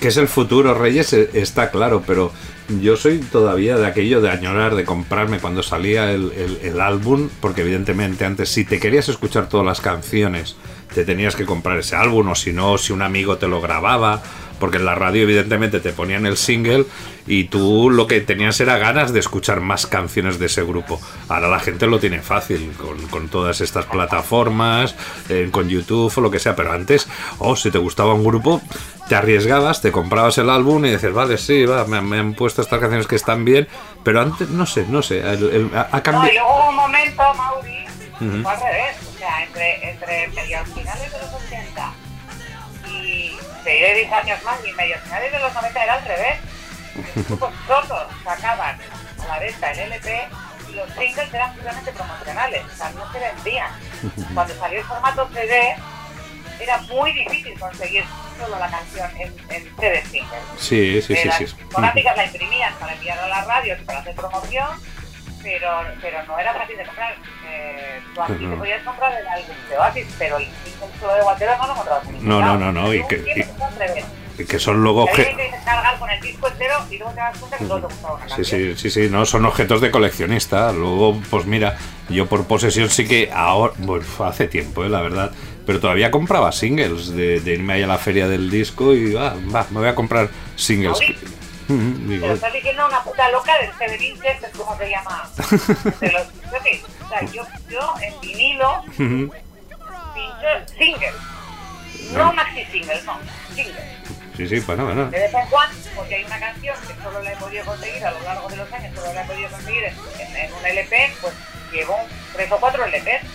qué es el futuro, Reyes? Eh, Está claro, pero yo soy todavía de aquello de añorar, de comprarme cuando salía el, el- el álbum, porque evidentemente antes si te querías escuchar todas las canciones, te tenías que comprar ese álbum, o si no, si un amigo te lo grababa, porque en la radio evidentemente te ponían el single y tú lo que tenías era ganas de escuchar más canciones de ese grupo. Ahora la gente lo tiene fácil con, con todas estas plataformas, eh, con YouTube o lo que sea, pero antes, oh, si te gustaba un grupo, te arriesgabas, te comprabas el álbum y dices, vale, sí, va, me, me han puesto estas canciones que están bien, pero antes, no sé, no sé, el- el- ha, ha No, y cambiado... luego hubo un momento, Mauri, Ujú. fue al revés. O sea, entre, entre medio finales de los 80 y te diré 10 años más, y medio finales de los 90 era al revés. Los grupos solo sacaban a la venta el LP y los singles eran puramente promocionales, o sea, no se vendían. Cuando salió el formato CD, era muy difícil conseguir solo la canción en, en CD single. Sí, sí, sí, las sí. discográficas la imprimían para enviar a las radios y para hacer promoción, pero, pero no era fácil de comprar. Eh, tú aquí Ujú. te podías comprar el álbum de Oasis, pero el solo de Guatero no lo encontrabas en No, no, no, no, y que- y- que son luego... Que había que descargar con el disco entero y luego te das cuenta que solo te gustaba una Sí, sí, sí, sí, no, son objetos de coleccionista. Luego, pues mira, yo por posesión sí que ahora, bueno, hace tiempo, eh, la verdad, pero todavía compraba singles de, de irme ahí a la feria del disco y va, va, me voy a comprar singles. Ahorita. Pero estás diciendo una puta loca del CD Winchester, ¿cómo se llama? De los, o sea, yo, yo en vinilo pincho singles. No maxi singles, no, singles. sí, sí, bueno, bueno. De vez en cuando, porque hay una canción que solo la he podido conseguir a lo largo de los años, solo la he podido conseguir en, un LP, pues llevo tres o cuatro LPs.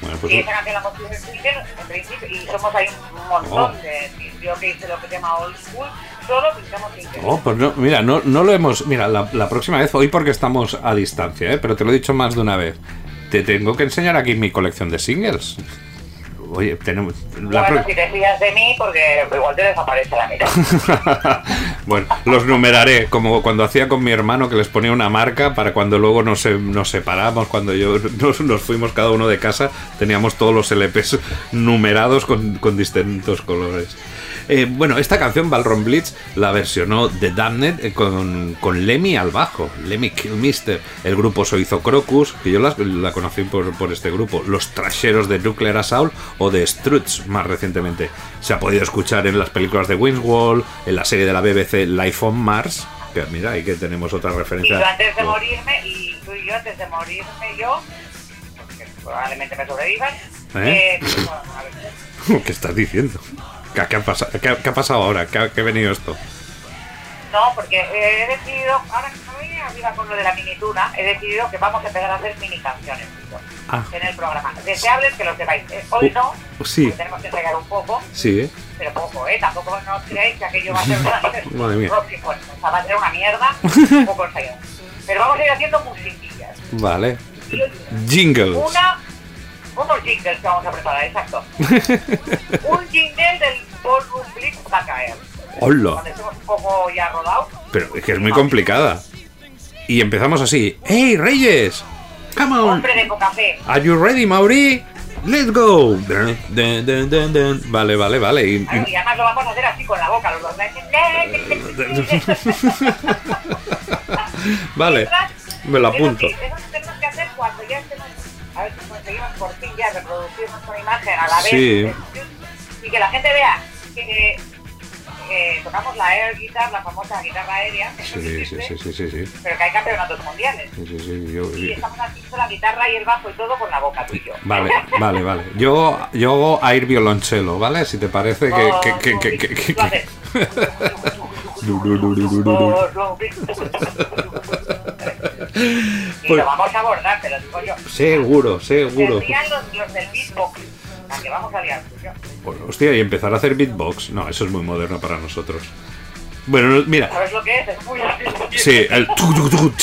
Bueno, pues, y esa canción la single, en principio, y somos ahí un montón Oh. de yo que hice lo que se llama old school, solo pinchamos singles. oh, pues no, mira, no, no lo hemos. Mira, la, la próxima vez, hoy porque estamos a distancia, ¿eh? pero te lo he dicho más de una vez. Te tengo que enseñar aquí mi colección de singles. Oye, tenemos. la bueno, si te fías de mí, porque igual te desaparece la mitad. bueno, los numeraré, como cuando hacía con mi hermano que les ponía una marca para cuando luego nos, nos separamos, cuando yo nos, nos fuimos cada uno de casa, teníamos todos los LPs numerados con, con distintos colores. Eh, bueno, esta canción Balron Blitz la versionó The Damned eh, con, con Lemmy al bajo, Lemmy Kilmister. El grupo se hizo Crocus, que yo la, la conocí por, por este grupo, los trasheros de Nuclear Assault o de Struts más recientemente. Se ha podido escuchar en las películas de Winswall, en la serie de la BBC Life on Mars, que mira, ahí que tenemos otra Y referencia. yo antes de morirme, y tú y yo antes de morirme yo, porque probablemente me sobrevivan, ¿Eh? eh, pues, bueno, a ver, ¿Qué estás diciendo? ¿Qué, qué ha, pasado, qué ha- qué ha pasado ahora? ¿Qué ha, venido esto? No, porque he decidido, ahora que me voy arriba con lo de la minituna, he decidido que vamos a empezar a hacer mini canciones Ah. en el programa. Deseables que los sepáis. Eh, hoy no, Oh, sí. porque tenemos que ensayar un poco, Sí, ¿eh? pero poco, ¿eh? Tampoco no creáis que aquello va a ser una, Madre mía. o sea, va a ser una mierda, un poco ensayado. Pero vamos a ir haciendo musiquillas. Vale. Y Jingles. Una, unos jingles que vamos a preparar, exacto. un jingle del Ballroom Blitz va a caer. Hola. Cuando estemos un poco ya rodados. Pero es que es muy complicada. Y empezamos así. ¡Hey, Reyes! ¡Come on! Hombre de café. ¿Are you ready, Mauri? ¡Let's go! Dun, dun, dun. Vale, vale, vale. Y- y- Y además lo vamos a hacer así con la boca, los dos. Vale, me lo apunto. Eso que hacer cuando ya estemos. A ver si conseguimos por fin ya reproducir nuestra imagen a la vez. Sí. Y que la gente vea que eh, tocamos la air guitar, la famosa guitarra aérea. Sí, sí, existe, sí, sí, sí, sí. Pero que hay campeonatos mundiales. Sí, sí, sí, yo- Y estamos haciendo la guitarra y el bajo y todo con la boca tú y yo. Vale, vale, vale. Yo, yo hago air violonchelo, ¿vale? Si te parece que... Oh, que, que, que, que- que- Lo haces. Y Pues- lo vamos a abordar, te lo digo yo. Seguro, seguro. Los, los del beatbox. La que vamos a liar yo. Bueno, hostia, y empezar a hacer beatbox. No, eso es muy moderno para nosotros. Bueno, no- mira. ¿Sabes lo que es? Es muy Sí, el... tu, tu, tu. No, es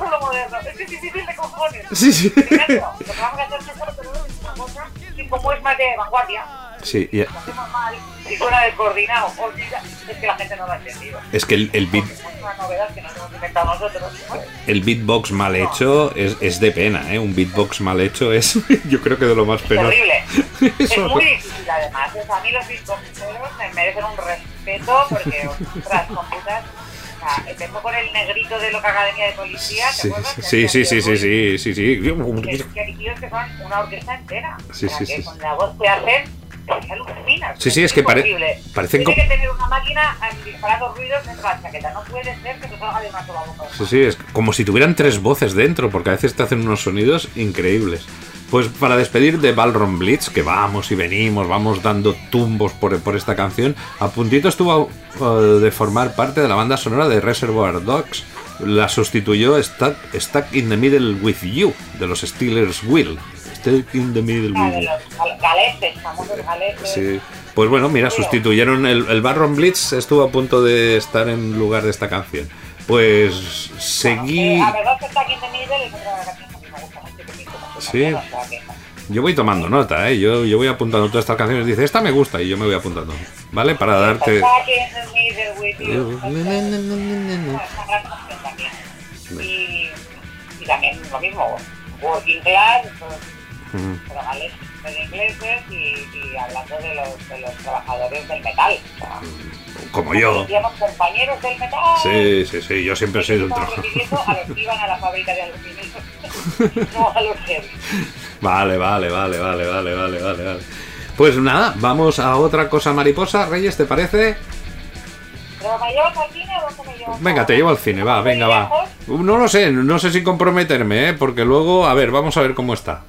moderno, es difícil de cojones. Sí, sí. Fíjate, Lo que vamos a hacer nosotros pero es una cosa que como es más de vanguardia, Sí, y- lo hacemos mal, si suena descoordinado. Olvida, es que la gente no lo ha entendido. Es que el, el beat, Es una novedad que nos hemos inventado nosotros. ¿no? el beatbox mal hecho es, es de pena, ¿eh? Un beatbox mal hecho es, yo creo que de lo más Es penoso. horrible. Es muy difícil además. O sea, a mí los beatboxeros me merecen un respeto porque, ostras, con putas. O sea, empezó con el negrito de Loca Academia de Policía, ¿te Sí, acuerdas? sí, sí, sí, sí, sí, sí, sí. Que, hay tíos que son una orquesta entera. Sí, o sea, sí, que sí, con la voz que hacen, que alucinas. Sí, sí, es que pare- parecen Tiene que tener una máquina em, disparando ruidos dentro de la chaqueta. No puede ser que te salga de una sola boca. Sí, sí, es como si tuvieran tres voces dentro, porque a veces te hacen unos sonidos increíbles. Pues para despedir de Balron Blitz, que vamos y venimos, vamos dando tumbos por, por esta canción, a puntito estuvo eh, de formar parte de la banda sonora de Reservoir Dogs. La sustituyó Stuck, Stuck in the Middle with You, de los Steelers Will. Stuck in the Middle Ah, with You. los gal- galetes, famosos galetes. Sí. Pues bueno, mira, sustituyeron el, el Barron Blitz, estuvo a punto de estar en lugar de esta canción. Pues seguí. Eh, la verdad es que está aquí en The Middle es otra canción que a mí Sí. Yo voy tomando nota, ¿eh? Yo, yo voy apuntando todas estas canciones. Dice, esta me gusta y yo me voy apuntando. ¿Vale? Para darte... Y, y también lo mismo, Working Class, pues, de ingleses y, y hablando de los, de los trabajadores del metal. O sea, Como yo. Compañeros del metal. Sí, sí, sí. Yo siempre he sido un refiriendo a los que iban a la fábrica de aluminio, no a los. Vale, vale, vale, vale, vale, vale, vale, vale. Pues nada, vamos a otra cosa mariposa. Reyes, ¿te parece? ¿Pero me llevas al cine o dónde me llevas? Venga, te llevo al cine, va, venga, va. No lo sé, no sé si comprometerme, ¿eh? Porque luego, a ver, vamos a ver cómo está.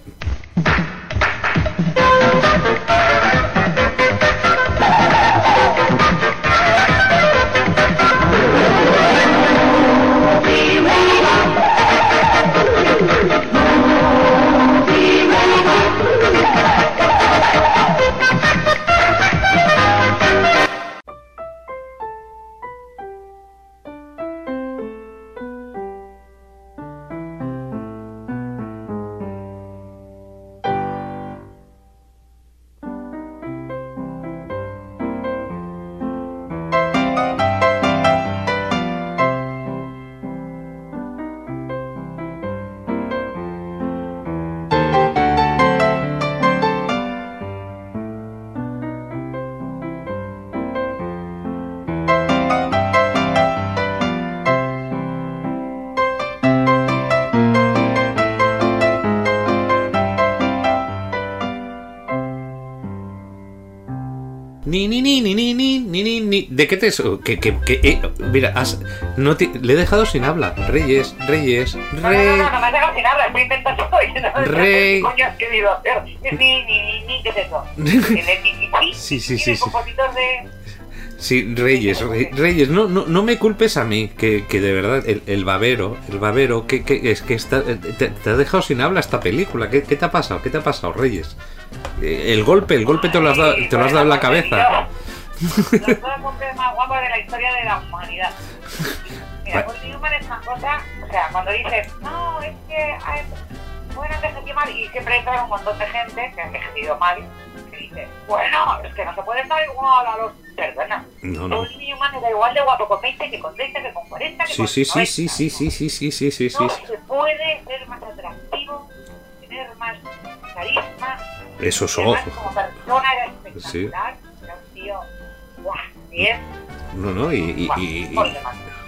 Ni. ¿De qué te eso? Que, que, que, eh, mira, has- no te- le he dejado sin habla. Reyes, Reyes, No, no, no, no, no me has dejado sin hablar, estoy intentando Rey. ¿Qué coño has querido hacer? Ni, ni, ni, ¿qué es eso? Sí, sí, ¿Y sí, compositor de...? Sí, Reyes, Re- Reyes, no, no, no me culpes a mí, que, que de verdad, el, el babero, el babero, que, que es que está, eh, te, te ha dejado sin habla esta película. ¿Qué, qué te ha pasado? ¿Qué te ha pasado, Reyes? Eh, El golpe, el golpe te lo has dado, te lo has dado en la cabeza. Los dos hombres más guapos de la historia de la humanidad. Mira, Paul Newman es una cosa, o sea, cuando dices, no, es que ay, bueno, envejeció mal, y siempre entra un montón de gente que ha envejecido mal, que dice, bueno, es que no se puede estar igual a los... Perdona, No, no. Paul Newman era igual de guapo con 20 que con 30, que con 40, que Sí, con sí, sí, 90. sí, sí, sí, sí, sí, sí, sí, sí. No se puede ser más atractivo, tener más carisma, Eso es Además, ojo. como persona era espectacular, era un tío, ¡buah! Bien, No, no, y, y- ¡buah! y-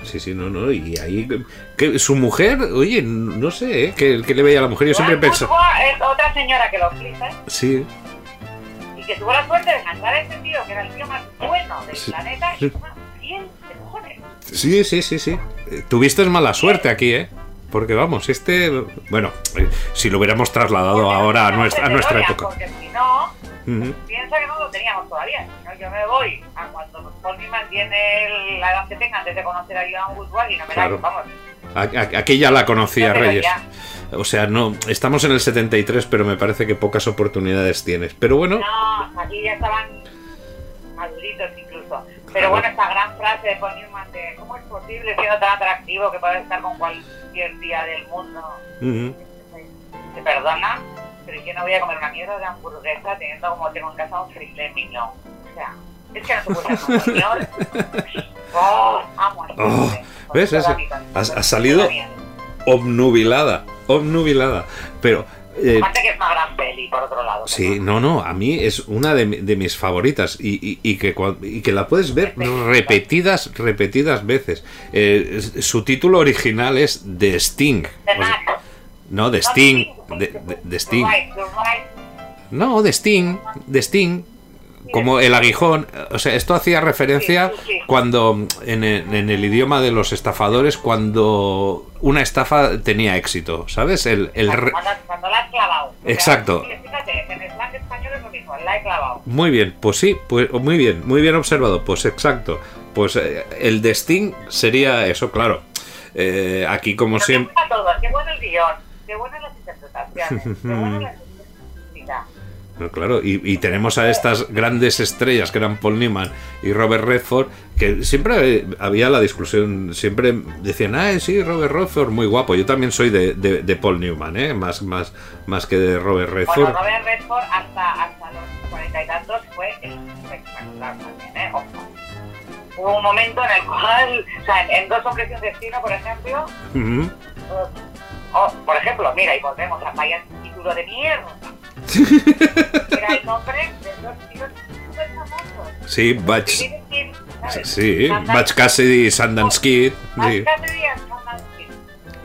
y- sí, sí, no, no, y ahí que su mujer, oye, no sé, ¿eh? que, que le veía a la mujer, yo siempre Bourgois es otra señora que lo flipa ¿eh? sí, y que tuvo la suerte de encontrar a este tío que era el tío más bueno del Sí. planeta y una piel de cojones. sí, sí, sí, sí. Eh, Tuviste mala suerte aquí, ¿eh? Porque vamos, este, bueno, eh, si lo hubiéramos trasladado Porque ahora a nuestra, a nuestra época. Porque si no, Piensa que no lo teníamos todavía. No, yo me voy a cuando Paul Newman tiene el- la edad que tenga antes de conocer a Joan Woodward y no me Claro. la vamos. Aquí ya la conocía No, Reyes. ya. O sea, no, estamos en el 73, pero me parece que pocas oportunidades tienes. Pero bueno, No, aquí ya estaban maduritos incluso. Pero bueno, esta gran frase de Paul Newman de ¿cómo es posible siendo tan atractivo que puedes estar con cualquier día del mundo? ujú. Te perdona, pero yo no voy a comer una mierda de hamburguesa teniendo como tengo en casa un filet mignon. O sea, Es que no se puede ser señor. Oh, amo a este Oh, ¿ves? corazón, has- has salido-. Obnubilada, obnubilada. Pero... eh, Aparte que es una gran peli, por otro lado. Sí, no, no, a mí es una de, de mis favoritas y, y- y que, y que la puedes ver repetidas, repetidas veces. Eh, su título original es The Sting. De O sea. No, Sting. De, de- de Sting. No, The Sting. Como el aguijón. O sea, esto hacía referencia cuando, en el, en el idioma de los estafadores, cuando una estafa tenía éxito, ¿sabes? El, el re- Exacto. Muy bien, pues sí, pues muy bien, muy bien observado, pues exacto. Pues eh, el de Sting sería eso, claro. Eh, aquí como siempre... qué bueno buenas las interpretaciones, qué. No, claro, y, y tenemos a estas grandes estrellas que eran Paul Newman y Robert Redford, que siempre había la discusión, siempre decían, ah, sí, Robert Redford, muy guapo. Yo también soy de, de- de Paul Newman, ¿eh? más, más, más que de Robert Bueno, Redford. Robert Redford hasta, hasta los cuarenta y tantos fue espectacular también, ¿eh? Ojo. Hubo un momento en el cual, o sea, en, Dos hombres y un destino, por ejemplo, oh, por ejemplo, mira, y volvemos a Vaya título de mierda. Era el nombre de dos tíos súper famosos. Sí, Batch, sí, Sundance- Batch Cassidy y Sundance Kid. Batch sí. Cassidy y Sundance Kid.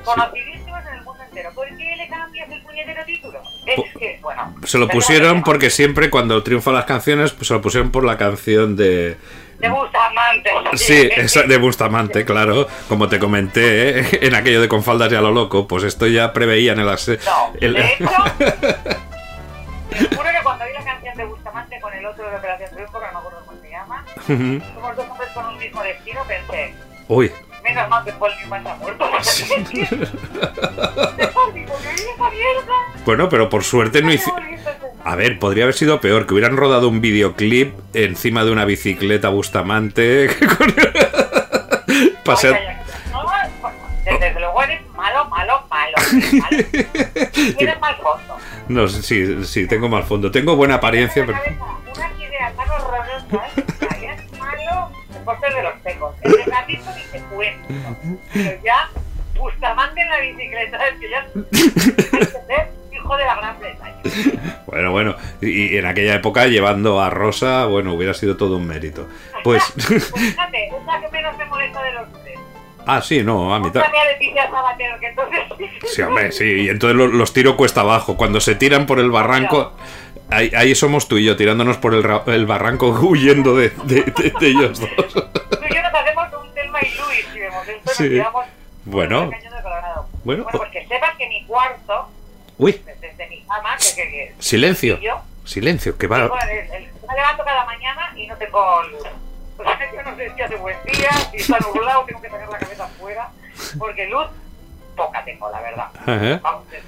Conocidísimos en el mundo entero. ¿Por qué le cambias el puñetero título? Es que, bueno. Se lo pusieron porque siempre cuando triunfan las canciones, pues se lo pusieron por la canción de... De Bustamante. Sí, esa de Bustamante, claro. Como te comenté, ¿eh? en aquello de con faldas y a lo loco, pues esto ya preveían el... ase- No, el- de hecho, te juro que cuando vi la canción de Bustamante con el otro de Operación Triunfo, que no me acuerdo cómo se llama, somos dos hombres con un mismo destino, pensé, Uy, menos mal que Paul Newman ha muerto. Esa mierda. bueno, pero por suerte no hice... A ver, podría haber sido peor, que hubieran rodado un videoclip encima de una bicicleta Bustamante. con- Pase- Ay, ay, ay. No, bueno, Desde luego eres malo, malo, malo. eres malo. Tienes mal fondo. No, sí, sí, tengo mal fondo. Tengo buena apariencia, pero... Unas ideas tan horrorosas. que Eres malo por ser de los secos. El ni te cuento. Pero ya, Bustamante en la bicicleta. Es que ya hijo de la Gran Bretaña. Bueno, bueno, y, en aquella época llevando a Rosa, bueno, hubiera sido todo un mérito. Pues... Pues fíjate, es la que menos me molesta de los tres. ah, sí, no, a mitad... Sí, hombre, sí, y entonces lo- los, tiro cuesta abajo. Cuando se tiran por el barranco, ahí, ahí somos tú y yo, tirándonos por el, el barranco, huyendo de, de- de- de ellos dos. Tú y yo nos hacemos un Telma y Luis si vemos esto, Sí. nos tiramos Bueno. por el cañón de Colorado. Bueno, bueno, pues que sepas que mi cuarto, Uy, desde mi cama, que, que, silencio, yo, silencio, que va... me levanto cada mañana y no tengo luz. O sea, yo no sé si hace buen día, si está nublado, tengo que sacar la cabeza afuera, porque luz poca tengo, la verdad. Ajá. Vamos, A-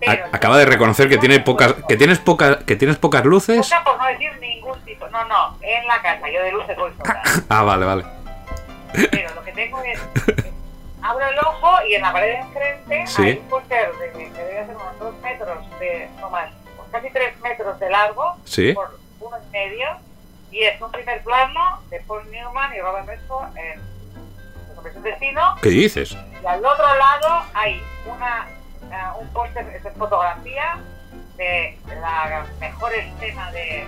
pero- Acaba de reconocer que tiene pocas, que tienes pocas, que tienes pocas luces. Poca por no decir ningún tipo. No, no, en la casa, yo de luz te puedo sobrar. Ah, vale, vale. Pero lo que tengo es. Abro el ojo y en la pared de enfrente Sí. hay un póster de que debe ser unos dos metros de. no más, casi tres metros de largo Sí. por uno y medio. Y es un primer plano de Paul Newman y Robert Redford en del Destino. ¿Qué dices? Y al otro lado hay una, ah, un póster de fotografía de la mejor escena de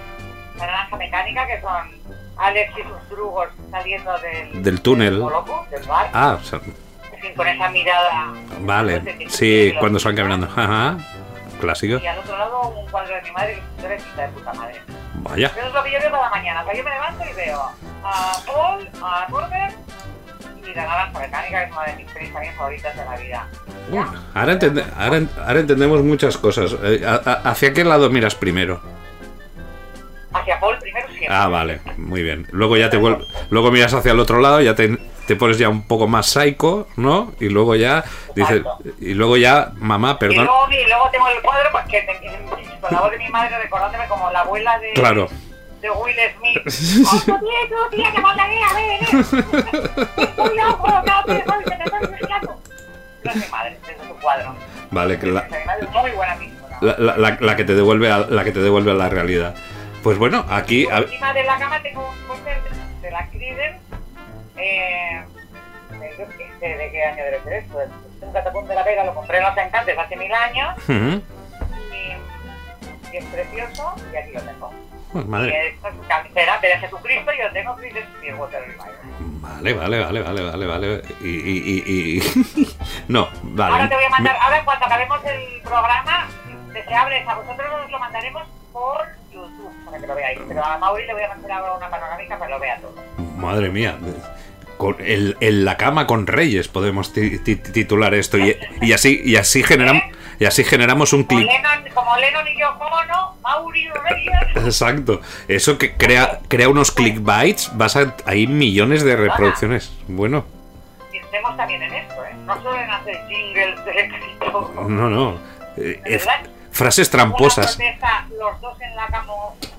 la naranja mecánica, que son Alex y sus drugos saliendo del, Del túnel. del del bar, Ah, o sea, fin, con esa mirada. vale. pues, de- Sí, cuando van caminando. Ajá. Clásico. Y al otro lado un cuadro de mi madre que pinta de puta madre. Vaya. Eso es lo que yo veo cada mañana. O sea, yo me levanto y veo a Paul, a Norbert y la naranja mecánica, que es una de mis pelis también favoritas de la vida. Bueno, ahora, entende- ahora, ahora entendemos muchas cosas. Eh, ¿Hacia qué lado miras primero? Hacia Paul primero siempre. Ah, vale, muy bien. Luego ya te vuel- luego miras hacia el otro lado, ya te, te pones ya un poco más psycho, ¿no? Y luego ya dices, y luego ya, mamá, Y perdón. luego, mi- luego tengo el cuadro pues, que con la voz de mi madre recordándome como la abuela de, Claro. de Will Smith. Vale, que la, la, la- la- la que te devuelve a, la que te devuelve a la realidad. Pues bueno, aquí... a- Encima de la cama tengo un póster de, la Creedence. Eh, de, yo qué sé, ¿de qué año debe ser esto? Es un catacún de la Vega, lo compré en los encantes hace mil años y, y es precioso y aquí lo tengo. Pues Y madre. es de Jesucristo y yo tengo Clearwater Revival. Vale, vale, vale, vale, vale, vale. Y... y, y, y- no, vale. Ahora te voy a mandar, ahora cuando acabemos el programa, deseables a vosotros os lo mandaremos por YouTube para que lo veáis. Pero a Mauri le voy a mandar ahora una panorámica para que lo vea todo. Madre mía. Con el, en la cama con reyes podemos ti- ti- titular esto y, y así y así generamos y así generamos un clic. Como Lennon y yo, ¿cómo no? Mauri Reyes. Exacto. Eso que crea crea unos clickbites, vas a hay millones de reproducciones. Bueno, Pensemos también en esto, ¿eh? No solo en hacer jingles de éxito. no, no. Eh, frases tramposas. protesta, los dos en la cama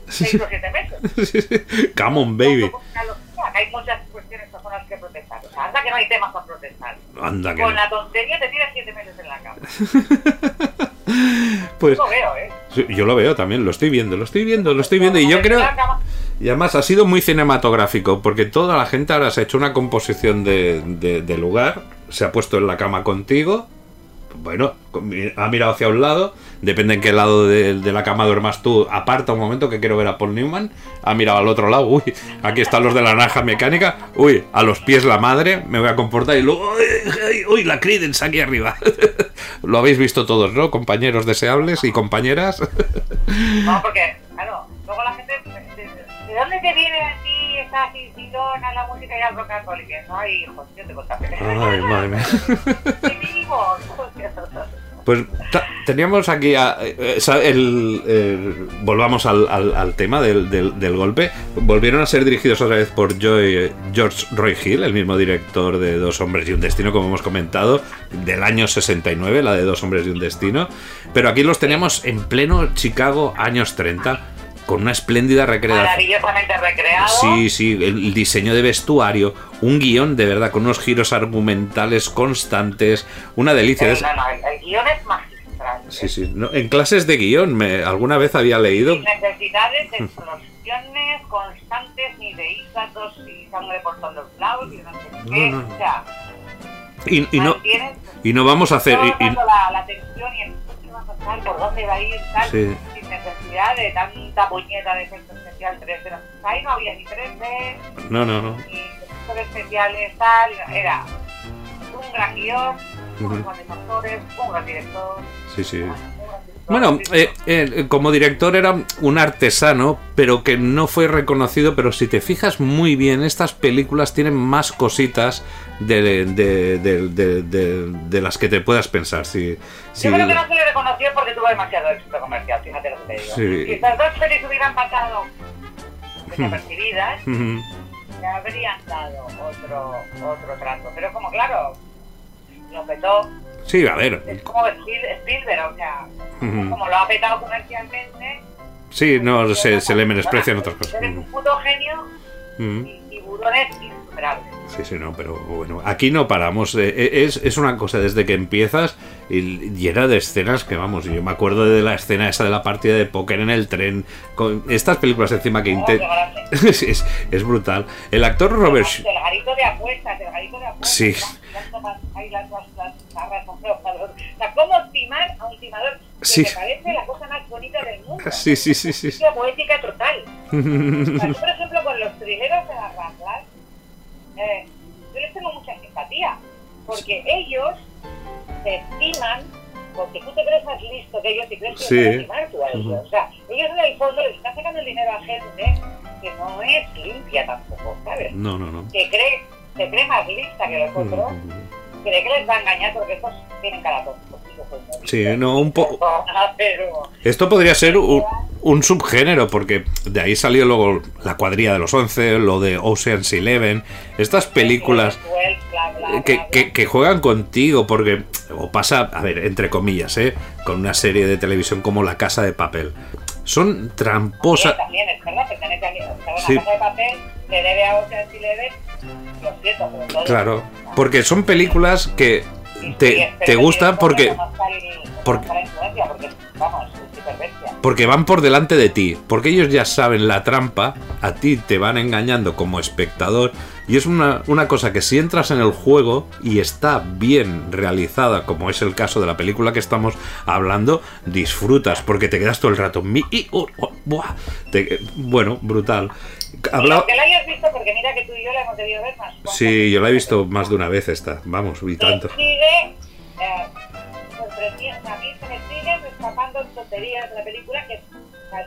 seis o siete meses. Come on, baby. Hay muchas cuestiones por las que protestar. O sea, anda que no hay temas para protestar. Anda que Con no. la tontería te tiras siete meses en la cama. Pues Lo veo, ¿eh? yo lo veo también, lo estoy viendo, lo estoy viendo, lo estoy viendo y yo creo. Y además ha sido muy cinematográfico, porque toda la gente ahora se ha hecho una composición de, de- de lugar, se ha puesto en la cama contigo, bueno, ha mirado hacia un lado, depende en qué lado de, la cama duermas tú, aparta un momento que quiero ver a Paul Newman, ha mirado al otro lado, uy, aquí están los de la naranja mecánica, uy, a los pies la madre, me voy a comportar y luego, uy, uy, la Credence aquí arriba. Lo habéis visto todos, ¿no? Compañeros deseables y compañeras. No, porque, claro, luego la gente. ¿De, de dónde te viene esa a la música y al rock and roll? Y que, ay, hijo, yo te contaré. Ay, madre mía. Pues teníamos aquí a- eh, el, el- volvamos al, al- al tema del, del- del golpe. Volvieron a ser dirigidos otra vez por Joy- George Roy Hill, el mismo director de Dos hombres y un destino, como hemos comentado, del año 69, la de Dos hombres y un destino. Pero aquí los teníamos en pleno Chicago, años 30, con una espléndida recreación. Maravillosamente recreado. Sí, sí, el diseño de vestuario, un guion de verdad con unos giros argumentales constantes, una delicia. Eh, Es- no, no, el, guion es magistral. Sí, sí. No, en clases de guion, me, alguna vez había leído. Sin necesidades de explosiones constantes, ni de hígados y sangre por todos los lados, y no sé qué. O sea, Y, y no, y no vamos a hacer. y- y- la, la tensión y el por dónde va a ir, tal, Sí. Necesidad de tanta puñeta de efecto especial 3D. Ahí no había ni 3D, no, no, no. ni efectos especiales, tal, era un gran guion, unos grandes actores, un gran director. Sí, sí. un gran director. Bueno, eh, eh, como director era un artesano, pero que no fue reconocido. Pero si te fijas muy bien, estas películas tienen más cositas de, de, de- de- las que te puedas pensar. Si, si- Yo creo que no se le reconoció porque tuvo demasiado éxito comercial, fíjate lo que te digo. Sí. Si estas dos pelis hubieran pasado desapercibidas, Ujú. le habrían dado otro, otro trato. Pero como claro, lo petó, Sí, a ver. es como Spiel- Spielberg, o sea, Ujú. como lo ha petado comercialmente. Sí, no, se, se le menosprecian otras cosas. Eres un puto genio Ujú. y tiburones insuperables. Sí, sí, no, pero bueno, aquí no paramos. eh, Es, es una cosa desde que empiezas y llena de escenas que vamos. Yo me acuerdo de la escena esa de la partida de póker en el tren. Con estas películas encima que Oh, inte- qué grande. es, es- es brutal. El actor Robert. Sh- El garito de apuestas, el garito de apuestas. Sí. Cómo timar a un timador que Sí. me parece la cosa más bonita del mundo. Sí, sí, sí, sí. Es una poética total. Yo, por ejemplo, con los trileros de las Ramblas, eh, yo les tengo mucha simpatía, porque ellos se estiman, porque tú te crees más listo que ellos y crees que Sí. a estimar tú a ellos. O sea, ellos en el fondo les están sacando el dinero a gente que no es limpia tampoco, ¿sabes? No, no, no. Que cree, se cree más lista que los otros, cree que les va a engañar porque estos tienen cara tonta. Sí, no, un po- Perdona, pero... Esto podría ser un, un subgénero, porque de ahí salió luego la cuadrilla de los 11, lo de Ocean's Eleven, estas películas que, juegan contigo, porque, o pasa, a ver, entre comillas, ¿eh? con una serie de televisión como La Casa de Papel. Son tramposas. También, también, es verdad, pertenece a estaba en Sí. la casa de papel, le debe a Ocean's Eleven, lo siento, pero todo. Claro, porque son películas que te, te no porque... porque- porque, van por delante de ti, porque ellos ya saben la trampa, a ti te van engañando como espectador, y es una, una cosa que si entras en el juego y está bien realizada, como es el caso de la película que estamos hablando, disfrutas, porque te quedas todo el rato. mi- y- buah, te- bueno, brutal. Y Habla- aunque la hayas visto, porque mira que tú y yo la hemos debido ver más. Sí, yo la he visto más de una vez esta, vamos, y tanto. Me sigue eh, sorprendiendo. A mí se me siguen escapando tonterías de la película que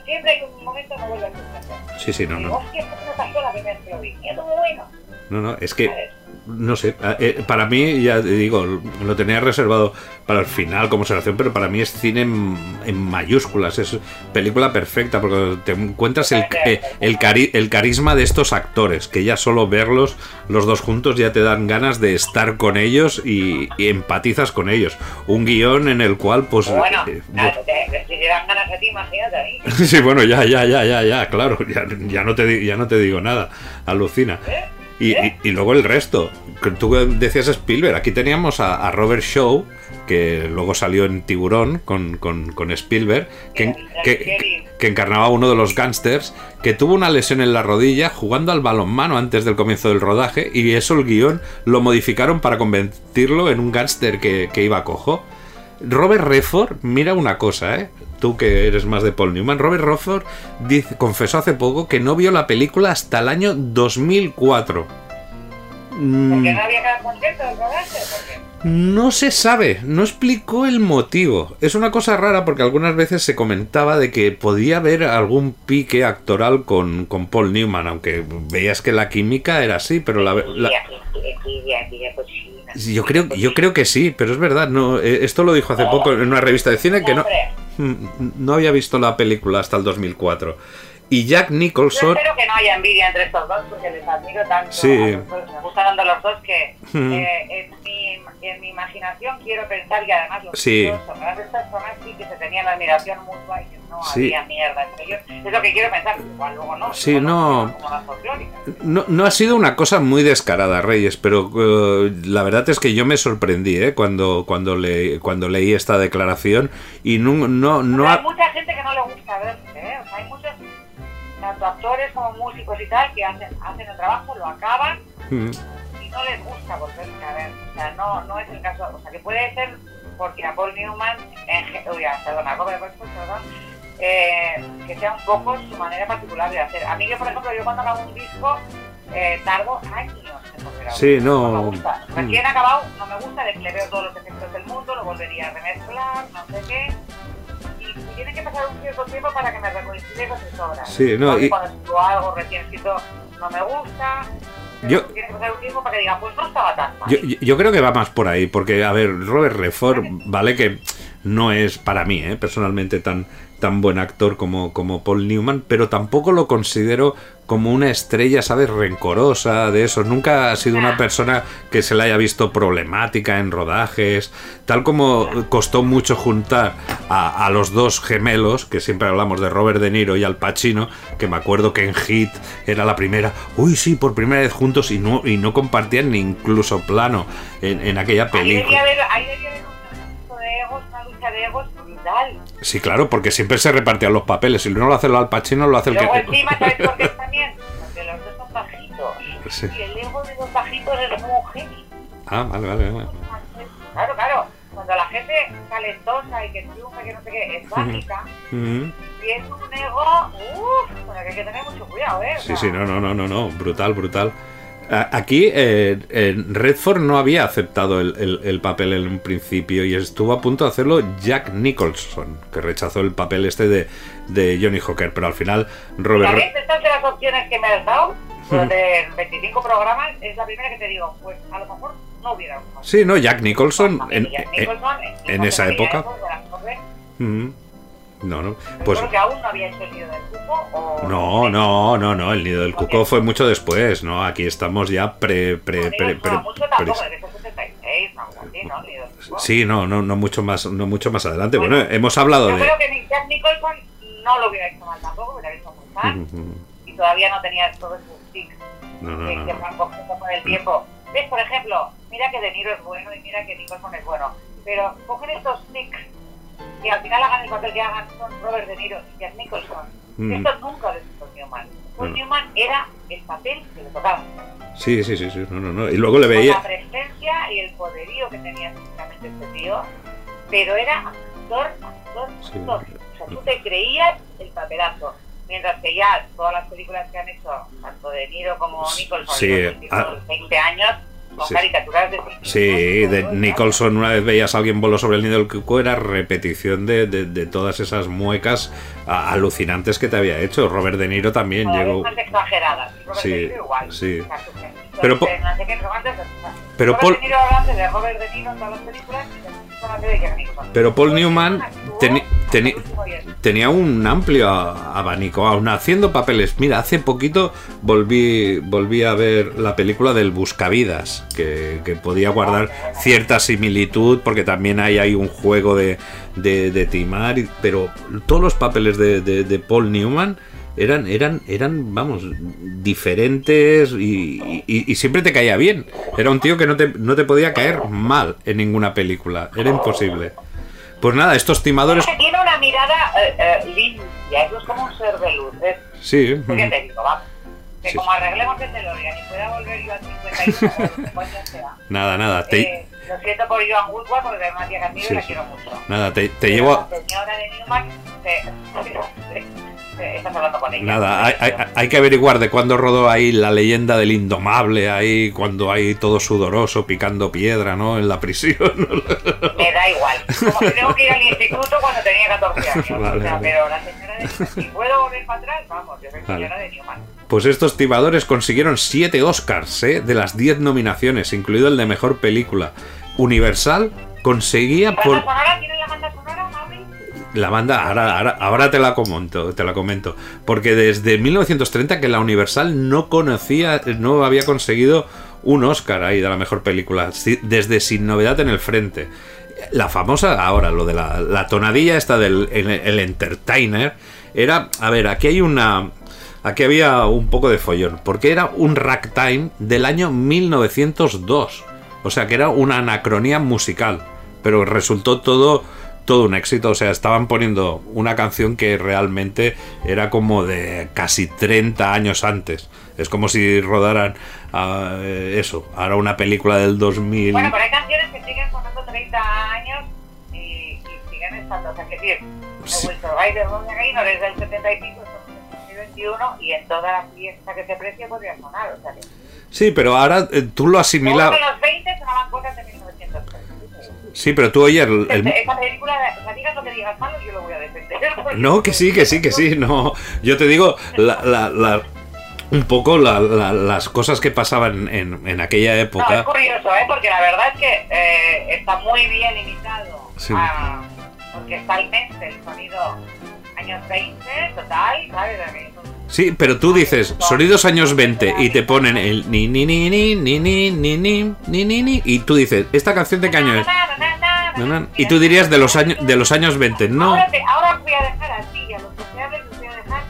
siempre hay un momento que me vuelve a sorprender. Sí, sí, no, no. hostia, esto me pasó la primera vez que lo vi. Y es muy bueno. No, no, es que. No sé, eh, para mí, ya digo, lo tenía reservado para el final como observación, pero para mí es cine en, en mayúsculas, es película perfecta, porque te encuentras el, eh, el, cari- el carisma de estos actores, que ya solo verlos los dos juntos ya te dan ganas de estar con ellos y, y empatizas con ellos. Un guion en el cual, pues... Bueno, eh, te- si te dan ganas a ti, imagínate a mí. Sí, bueno, ya, ya, ya, ya, ya, claro, ya, ya no, te, ya no te digo nada, alucina. ¿Eh? Y, y- y luego el resto, tú decías Spielberg, aquí teníamos a, a Robert Shaw, que luego salió en Tiburón con, con- con Spielberg, que, que- que encarnaba a uno de los gángsters, que tuvo una lesión en la rodilla jugando al balonmano antes del comienzo del rodaje, y eso el guion lo modificaron para convertirlo en un gángster que, que iba cojo. Robert Redford, mira una cosa, ¿eh? Tú que eres más de Paul Newman. Robert Redford dice, confesó hace poco que no vio la película hasta el año 2004. Mm, Porque no había del rodaje. No se sabe, no explicó el motivo. Es una cosa rara porque algunas veces se comentaba de que podía haber algún pique actoral con, con Paul Newman, aunque veías que la química era así, pero la, cochina. Yo creo yo creo que sí, pero es verdad, no eh, esto lo dijo hace poco en una revista de cine que no Mm, no había visto la película hasta el 2004. Y Jack Yo Nicholson espero que no haya envidia entre estos dos porque les admiro tanto. Sí. a los dos. Me gustan tanto los dos que Mm. eh, en, mi, en mi imaginación quiero pensar y además los Sí. dos son grandes personas sí que se tenían la admiración mutua y que no Sí. había mierda entre ellos. Es lo que quiero pensar, igual luego no. Sí, no. Ha sido una cosa muy descarada, Reyes, pero eh, la verdad es que yo me sorprendí ¿eh? cuando, cuando, le, cuando leí esta declaración y no, no, no ha- hay mucha gente que no le gusta verse, ¿eh? O sea, hay muchos, tanto actores como músicos y tal, que hacen, hacen el trabajo, lo acaban Mm, y no les gusta volverse a ver. O sea, no, no es el caso. O sea, que puede ser porque a Paul Newman, en, uy, perdón, a Robert perdón, eh, que sea un poco su manera particular de hacer. A mí, yo, por ejemplo, yo cuando acabo un disco, eh, tardo años en volver a Sí, no. me gusta. Recién acabado, no me gusta, le le veo todos los efectos del mundo, lo volvería a remezclar, no sé qué. Y tiene que pasar un cierto tiempo para que me reconcile con sus obras. Sí, no, Porque y- Cuando escribo algo recién escrito no me gusta. Yo- Tiene que pasar un tiempo para que diga, pues no estaba tan mal. Yo, creo que va más por ahí, porque, a ver, Robert Redford, vale que no es para mí, ¿eh? personalmente, tan, tan buen actor como, como Paul Newman, pero tampoco lo considero como una estrella, ¿sabes? Rencorosa de eso. Nunca ha sido una persona que se le haya visto problemática en rodajes, tal como costó mucho juntar a, a los dos gemelos, que siempre hablamos de Robert De Niro y Al Pacino, que me acuerdo que en Hit era la primera, uy, sí, por primera vez juntos y no, y no compartían ni incluso plano en, en aquella Ahí debía película. haber, ahí debía haber un de egos, de egos brutal. Sí, claro, porque siempre se repartían los papeles. Si no lo hace el Al Pacino, lo hace el Luego que. encima, ¿sabes por qué también? Porque los dos son bajitos. Sí. Y el ego de los bajitos es muy heavy. Ah, vale, vale, vale. Claro, claro. Cuando la gente talentosa y que triunfa, que no sé qué, es bajita, Mm, tiene un ego, uff, con el que hay que tener mucho cuidado, ¿eh? O Sí, sea, sí, no, no, no, no, no. Brutal, brutal. Aquí eh, en Redford no había aceptado el, el- el papel en un principio y estuvo a punto de hacerlo Jack Nicholson, que rechazó el papel este de, de Johnny Hooker, pero al final Robert... Estas de las opciones que me has dado, durante 25 programas, es la primera que te digo, pues a lo mejor no hubiera Sí, no, Jack Nicholson en, en- en no esa época. de cosas, Mm, no, no. Pues, Pues creo que aún no había hecho el nido del cupo o... no, no, no, no, el nido del cuco fue mucho después, ¿no? Aquí estamos ya pre... pre, pre, pre- no, mucho tampoco, pre- que 76, no, así, ¿no? El nido del cupo. Sí, no, no, no mucho más, no mucho más adelante. Bueno, hemos hablado Yo de... creo que ni Jack Nicholson no lo hubiera hecho mal tampoco, hubiera hecho muy mal. Ujú. y todavía no tenía todos sus tics No, no, que no, se no. van cogiendo con el tiempo. ¿Ves? Por ejemplo, mira que De Niro es bueno y mira que Nicholson es bueno, pero cogen estos tics y al final hagan el papel que hagan son Robert De Niro y Jack Nicholson. Mm. Esto nunca lo hizo Newman. Paul Bueno. Newman era el papel que le tocaba. Sí, sí, sí, sí. No, no, no. Y luego le Con la veía. presencia y el poderío que tenía físicamente este tío, pero era actor, actor, Sí. actor. O sea, tú te creías el papelazo. Mientras que ya todas las películas que han hecho, tanto De Niro como Nicholson, Sí, en los últimos ah. 20 años, son Sí. caricaturas de. Sí, de Nicholson, una vez veías a alguien voló sobre el nido del cuco, era repetición de, de- de todas esas muecas a- alucinantes que te había hecho. Robert De Niro también vez llegó. más exageradas. Robert Sí, De Niro igual. sí. Pero no no pero Paul- De Niro hablando de Robert De Niro en todas las películas Pero Paul Newman tenía un amplio abanico, aún haciendo papeles. Mira, hace poquito volví, volví a ver la película del Buscavidas, que, que podía guardar cierta similitud, porque también hay, hay un juego de, de, de timar, pero todos los papeles de Paul Newman eran, eran, eran vamos, diferentes y, y- y siempre te caía bien. Era un tío que no te, no te podía caer mal en ninguna película, era imposible. Pues nada, estos timadores... Es que tiene una mirada eh, eh, limpia, eso es como un ser de luz. Es, Sí, ¿Qué te digo? Vamos. Que Sí. como arreglemos el DeLorean y pueda volver yo al 51 o lo que coño sea. Nada, nada, te, Eh, lo siento por Joan Woodward porque es una tía que admiro Sí, y la sí. quiero mucho. nada, te, te Pero llevo... La señora de Newman, se, se- se- estás hablando con ella. Nada, hay, hay- hay que averiguar de cuándo rodó ahí la leyenda del indomable, ahí cuando hay todo sudoroso picando piedra, ¿no? En la prisión. Me da igual. Como que tengo que ir al instituto cuando tenía 14 años. Vale, o sea, vale. pero la señora de Si puedo volver para atrás, vamos, yo soy Vale. señora de Newman. Pues estos timadores consiguieron 7 Oscars, ¿eh? De las 10 nominaciones, incluido el de mejor película. Universal conseguía ¿Banda por... la? La banda, ahora, ahora, ahora te la comento, te la comento. Porque desde 1930 que la Universal no conocía, no había conseguido un Oscar ahí de la mejor película. Desde Sin Novedad en el Frente. La famosa, ahora, lo de la, la tonadilla esta del el, el entertainer, era, a ver, aquí hay una... Aquí había un poco de follón, porque era un ragtime del año 1902. O sea que era una anacronía musical, pero resultó todo todo un éxito, o sea, estaban poniendo una canción que realmente era como de casi 30 años antes. Es como si rodaran eh, eso, ahora una película del 2000. Bueno, pero hay canciones que siguen sonando 30 años y, y siguen estando. O sea, que decir, Sí. De Ronnie Gaynor es del 75, estamos en 2021 y en toda la fiesta que se precie podría sonar. O sea, que Sí, pero ahora eh, tú lo asimilas. Los 20 sonaban cosas de 1930. Sí, pero tú oyes el- el- Esa película, sea, digas lo que digas malo, yo lo voy a defender. porque- No, que sí, que sí, que sí, no. Yo te digo, la, la- la- un poco la- la- las cosas que pasaban en, en aquella No, es época. curioso, ¿eh? porque la verdad es que eh, está muy bien imitado Sí. a, orquestalmente el sonido años 20, total, ¿sabes? A Sí, pero tú dices sonidos años 20 y te ponen el ni ni ni ni ni ni ni ni ni ni ni y tú dices, ¿esta canción de qué año es? Y tú dirías de los años de los años 20, no. Ahora, te- ahora voy a dejar así, a los sociables os voy a dejar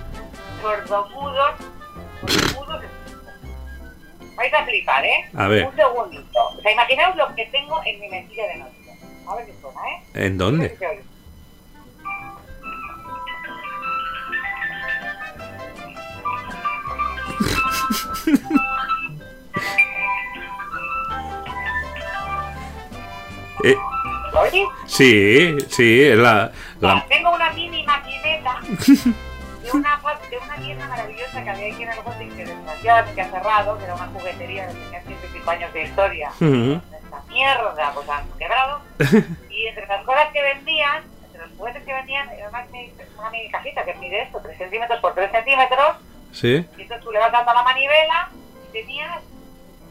sordomudos. Vais a flipar, ¿eh? A ver. Un segundito. O sea, imaginaos lo que tengo en mi mentira de noche. A ver qué suena, ¿eh? ¿En dónde? Oye. Eh, ¿Lo oyes? sí, sí, es la, la Tengo una mini maquineta de una, de una tienda maravillosa que había aquí en el Gothic que desgraciadamente ha cerrado, que era una juguetería que tenía 105 años de historia. Ujú. Esta mierda, pues han quebrado. Y entre las cosas que vendían, entre los juguetes que vendían, era una mini, una mini cajita que mide esto, 3 centímetros por 3 centímetros. Sí. Entonces tú le vas dando la manivela y tenías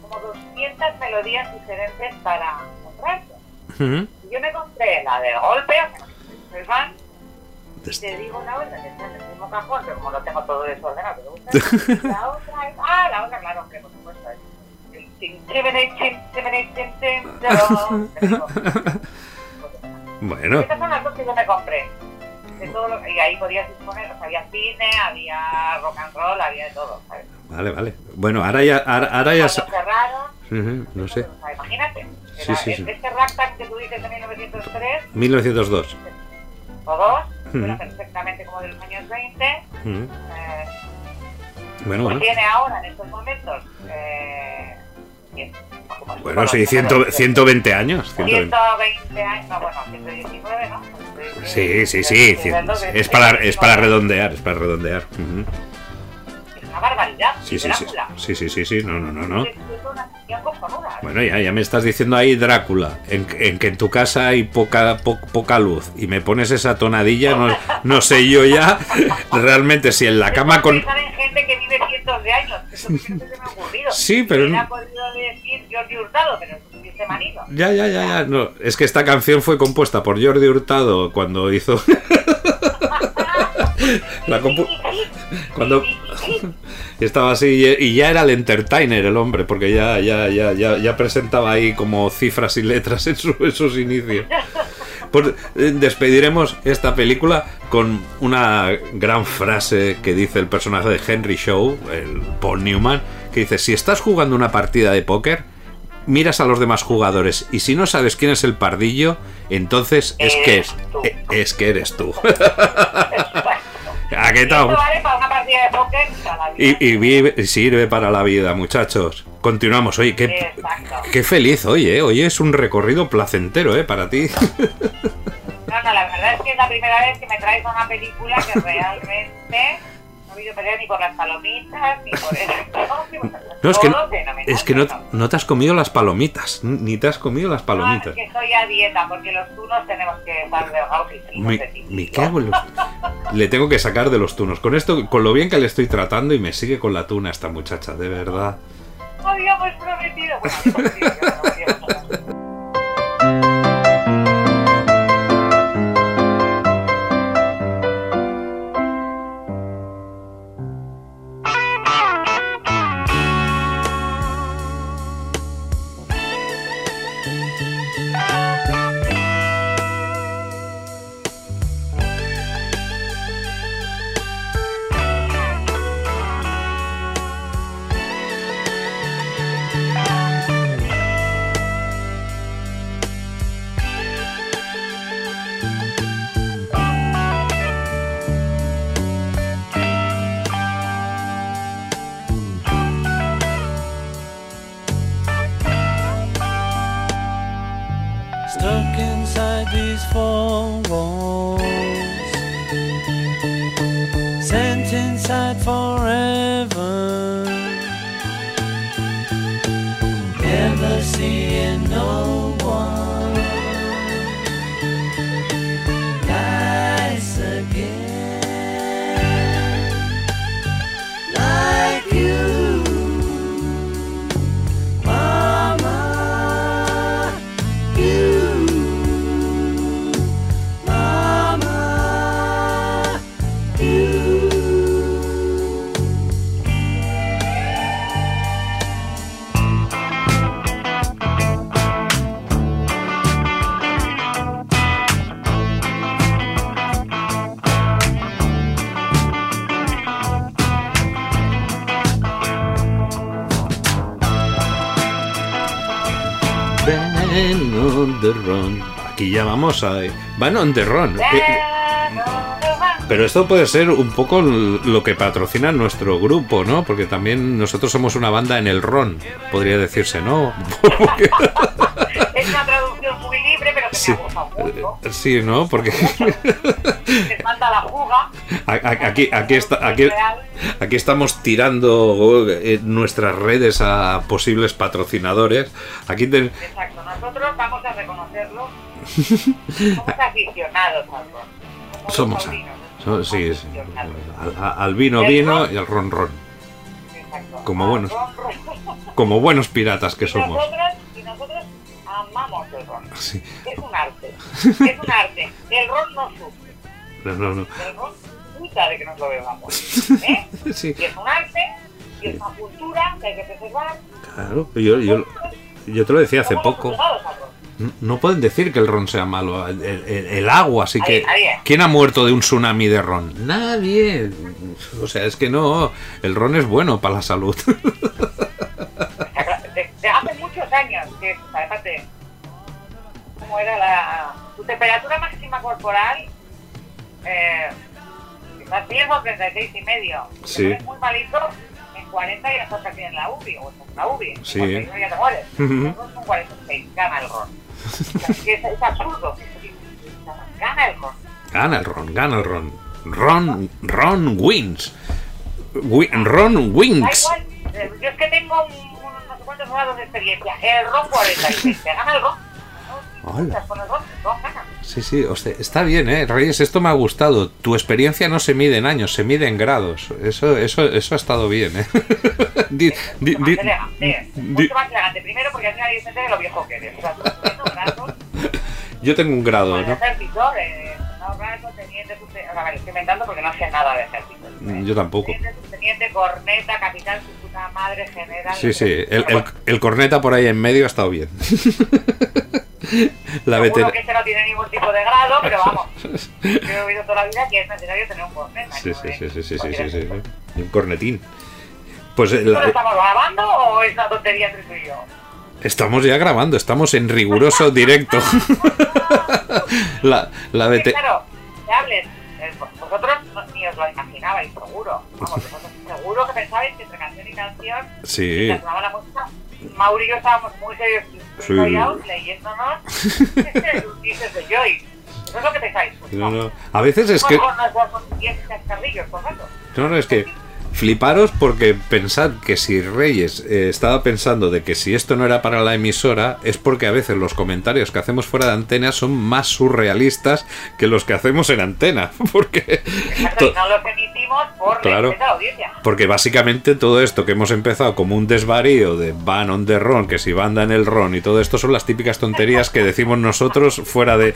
como 200 melodías diferentes para comprarte. Y yo me compré la del golpe, o sea, el van, y te digo la otra que está en el mismo cajón, pero como lo tengo todo desordenado, pero gusta. La otra es, ah, la otra, claro, hombre, por supuesto, es Bueno, Estas son las dos que yo me compré. De todo lo- y ahí podías disponer, o sea, había cine, había rock and roll, había de todo, ¿sabes? vale, vale. Bueno, ahora ya ahora, ahora ya cerraron, Ujú, no sé. o sea, imagínate. Sí, era- sí, sí. Este ragtime que tú dices de 1903, 1902. funciona Ujú. perfectamente como de los años 20. Mm. eh, Bueno, pues bueno. tiene ahora en estos momentos. Eh, Bueno, sí, como- 100 120 años. 120. 120 años, no, bueno, 119, ¿no? Sí, sí, sí. Es para, es para redondear, es para redondear. Ujú. Es una barbaridad. Sí, sí, sí. Drácula. Sí, sí, sí, sí. No, no, no, no. Bueno, ya, ya me estás diciendo ahí Drácula, en, en que en tu casa hay poca, po- poca luz y me pones esa tonadilla, no, no sé yo ya realmente si en la cama con... gente que vive cientos de años. Eso se me ha ocurrido. Sí, pero Me no- ha podido decir Jordi Hurtado, pero es manido. Ya, ya, ya, ya. No, es que esta canción fue compuesta por Jordi Hurtado cuando hizo... la compu- cuando estaba así y- y ya era el entertainer el hombre porque ya ya ya ya, ya presentaba ahí como cifras y letras en, su- en sus inicios pues eh, despediremos esta película con una gran frase que dice el personaje de Henry Shaw el Paul Newman que dice si estás jugando una partida de póker miras a los demás jugadores y si no sabes quién es el pardillo entonces es que es, eh, es que eres tú ¿A qué Y tal? esto vale para una partida de póker. Y, y vive- y sirve para la vida, muchachos. Continuamos. Oye, qué, Exacto. qué feliz hoy, ¿eh? Hoy es un recorrido placentero, ¿eh? Para ti. No, no, la verdad es que es la primera vez que me traes a una película que realmente no ni por las palomitas, ni por el... No, es que, fenomenal, es que no, no te has comido las palomitas. Ni te has comido las No, palomitas. es que estoy a dieta, porque los tunos tenemos que estar delgados y finos Me, cago en los- Le tengo que sacar de los tunos. Con esto, con lo bien que le estoy tratando y me sigue con la tuna esta muchacha, de verdad. Habíamos prometido. Bueno, Vamos a. Van on the run. Eh, eh, Pero esto puede ser un poco lo que patrocina nuestro grupo, ¿no? Porque también nosotros somos una banda en el ron, podría decirse, ¿no? Es una traducción muy libre, pero que Sí. me gusta mucho. sí, ¿no? Porque Les manda la juga. a- a- aquí, aquí, está, aquí, aquí estamos tirando eh, nuestras redes a posibles patrocinadores. Aquí ten- Exacto, Somos aficionados al ron. Somos- sí. Al, vino ¿El vino y al ron ron. Exacto. como buenos. ron, ron. Como buenos piratas que Y somos. nosotros, y nosotros amamos el ron. Sí. Es un arte. Es un arte. El ron no sufre. No, no, no. El ron disfruta de que nos lo bebamos. ¿Eh? Sí, Y es un arte, y es una cultura que hay que preservar. claro. Yo, yo, yo te lo decía hace poco. obligados al ron. No pueden decir que el ron sea malo. El, el- el agua, así que. ¿Quién ha muerto de un tsunami de ron? Nadie. O sea, es que no. El ron es bueno para la salud. Desde hace muchos años que, aparte, ¿cómo era la. Tu temperatura máxima corporal eh, quizás 10 o 36 y medio. Sí. eres muy malito, en 40 ya estás aquí en la UBI, o estás en la UBI. Sí. No ya te mueres. Ujú. Nosotros con 46, gana el ron. Es, absurdo. Gana el ron. Gana el Ron, gana el Ron. Ron, Ron wins. Wi- Ron wins. eh, yo es que tengo un- unos no sé cuántos grados de experiencia. El ron 46, te gana el ron. No, con el ron, el ron gana. Sí, sí, hostia, está bien, ¿eh? Reyes, esto me ha gustado. Tu experiencia no se mide en años, se mide en grados. Eso, eso, eso ha estado bien, ¿eh? Di- di- Más di- elegante, di- mucho más elegante. Primero porque así nadie se entere de lo viejo que eres. O sea, tú grados, yo tengo un grado, ¿no? ejército, eh, no grado, teniente, subteniente, o sea, vale, estoy inventando porque no sé nada de ejército. Mm, Yo tampoco. Teniente, subteniente, corneta, capitán, su puta madre, general. Sí, sí, el, el, el corneta por ahí en medio ha estado bien. La Seguro que este no tiene ningún tipo de grado, pero vamos. Yo he oído toda la vida que es necesario tener un corneta. Sí, sí, sí, sí, sí, sí, sí, sí. Un cornetín. Pues eh, ¿Esto lo la- estamos grabando o es una tontería entre tú y yo? estamos ya grabando, estamos en riguroso directo. La, la vete- claro, que hables. eh, Vosotros no- ni os lo imaginabais, seguro. Vamos, vosotros seguro que pensabais que entre canción y canción, Sí. la música, Mauri y yo estábamos muy serios Sí. leyéndonos dices de Joy. Eso es lo que pensáis. Pues No, no. A veces es que. Con nuestros 10 cascarrillos, por rato. No, no, es que fliparos porque pensad que si Reyes eh, estaba pensando de que si esto no era para la emisora es porque a veces los comentarios que hacemos fuera de antena son más surrealistas que los que hacemos en antena. Porque, Exacto, y to- no los emitimos por Claro. la audiencia. porque básicamente todo esto que hemos empezado como un desvarío de van on the ron, que si banda en el ron y todo esto son las típicas tonterías que decimos nosotros fuera de,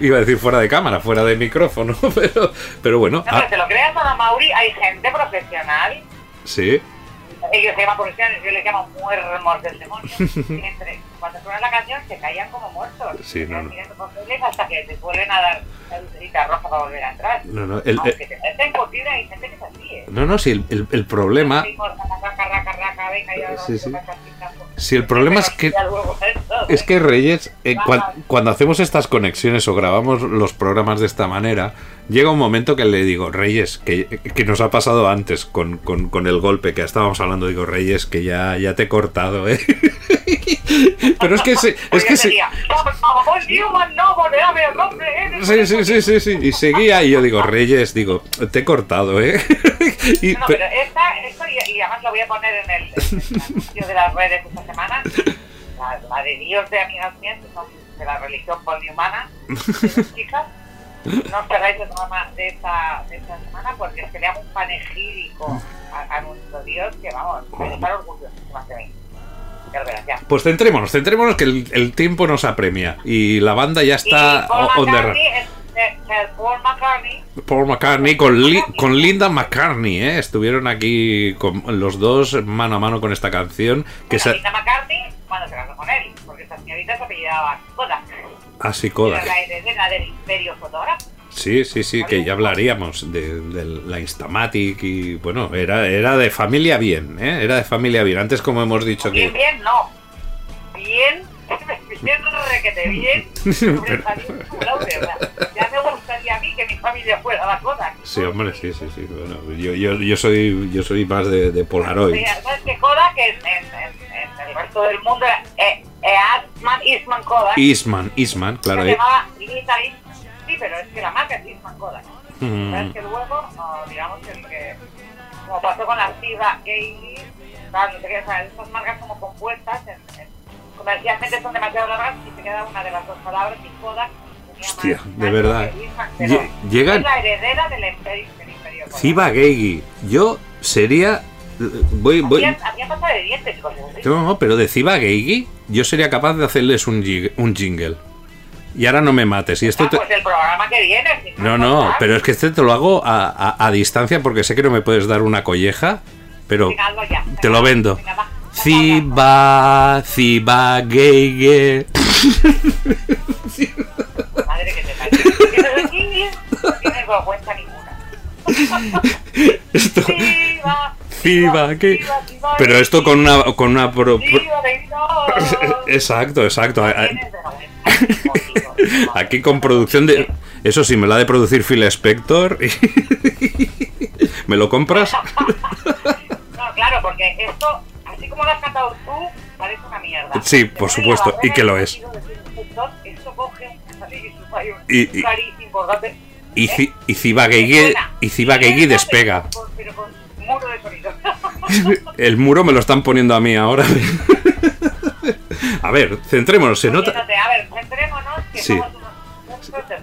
iba a decir fuera de cámara, fuera de micrófono, pero, pero bueno, No, pero ah, te lo creas, Ana Mauri, hay gente profesional sí, ellos se llaman profesionales, yo les llamo muermos del demonio. cuando suena la canción se caían como muertos. Sí, no, no. Hasta que te vuelven a dar la lucecita roja para volver a entrar. no, no, el- Aunque te meten posible, hay gente que es así, ¿eh? no, no, sí, el, el- el problema... Ritmos, raca, raca, raca, venga, y ahora Sí, sí. Sí, el problema es que- Es que Reyes, eh, cuan- cuando hacemos estas conexiones o grabamos los programas de esta manera, llega un momento que le digo, Reyes, que, que nos ha pasado antes con, con- con el golpe que estábamos hablando, digo, Reyes, que ya, ya te he cortado, ¿eh? Pero es que se, es que se, sería, "Vamos, Newman, no, volverme el nombre, ¿eh? sí, sí, sí, sí, sí, y seguía y yo digo, Reyes, digo, te he cortado, ¿eh? Y- No, no, pero esta, esto, y, y además lo voy a poner en el, en el de las redes esta semana, la, la de Dios de amigas mías, que son de la religión dos chicas. No os perdáis el programa de esta, de esta semana porque es que le hago un panegírico a, a nuestro Dios que vamos, a estar orgullosísimas de mí. Pues centrémonos, centrémonos que el, el tiempo nos apremia y la banda ya está y on the Paul McCartney, Paul McCartney con, Li- con Linda McCartney, ¿eh? Estuvieron aquí con los dos mano a mano con esta canción. Que bueno, se... Linda McCartney, cuando se casó con él, porque esta señorita se apellidaba Kodak. Así Era Kodak. la del imperio fotógrafo. Sí, sí, sí, que ya hablaríamos de, de la Instamatic y bueno, era, era de familia bien, ¿eh? Era de familia bien. Antes como hemos dicho Bien, que... bien, no. Bien, requete bien. sea, Ya me gustaría a mí que mi familia fuera la. Sí, hombre, sí, sí, sí. Bueno, yo, yo, yo soy yo soy más de, de Polaroid. Sí, ¿Sabes que Kodak en, en, en, en el resto del mundo era eh, Eastman, Eastman Kodak? Eastman, Eastman, claro. se eh. llamaba Lita Eastman. Sí, pero es que la marca es Eastman Kodak. Mm. ¿Sabes que luego, no, digamos que, el que como pasó con la Siva tal, no sé qué, o sea, estas marcas como compuestas, en- comercialmente son demasiado largas y se queda una de las dos palabras y Kodak Hostia, más de verdad. Lle- llegan- Es la heredera del imperio, del imperio. Ciba Geigi. Yo sería... Voy, voy... Hacía pasta de dientes cosas así. No, no, pero de Ciba Geigi yo sería capaz de hacerles un, jig- un jingle. Y ahora no me mates. Y esto Ah, te- pues el programa que viene. si No, no, Kodak, pero es que este te lo hago a, a- a distancia porque sé que no me puedes dar una colleja, pero venga, ya. te lo vendo. venga, Ciba, Ciba Geige. Madre que te parió. No tienes vergüenza ninguna. Esto, Ciba, viva, viva, Pero esto con una... Con una pro- pro-. Exacto, exacto. Aquí con producción de... Eso sí, me la ha de producir Phil Spector. ¿Me lo compras? No, claro, porque esto, así como lo has cantado tú, parece una mierda. Sí, por supuesto, y que lo es. Esto coge, y Y- importante. Y, ¿eh? Y mierda, despega. Pero con, muro de sonido. El muro me lo están poniendo a mí ahora. A ver, centrémonos. Se nota. A ver, centrémonos que Sí. somos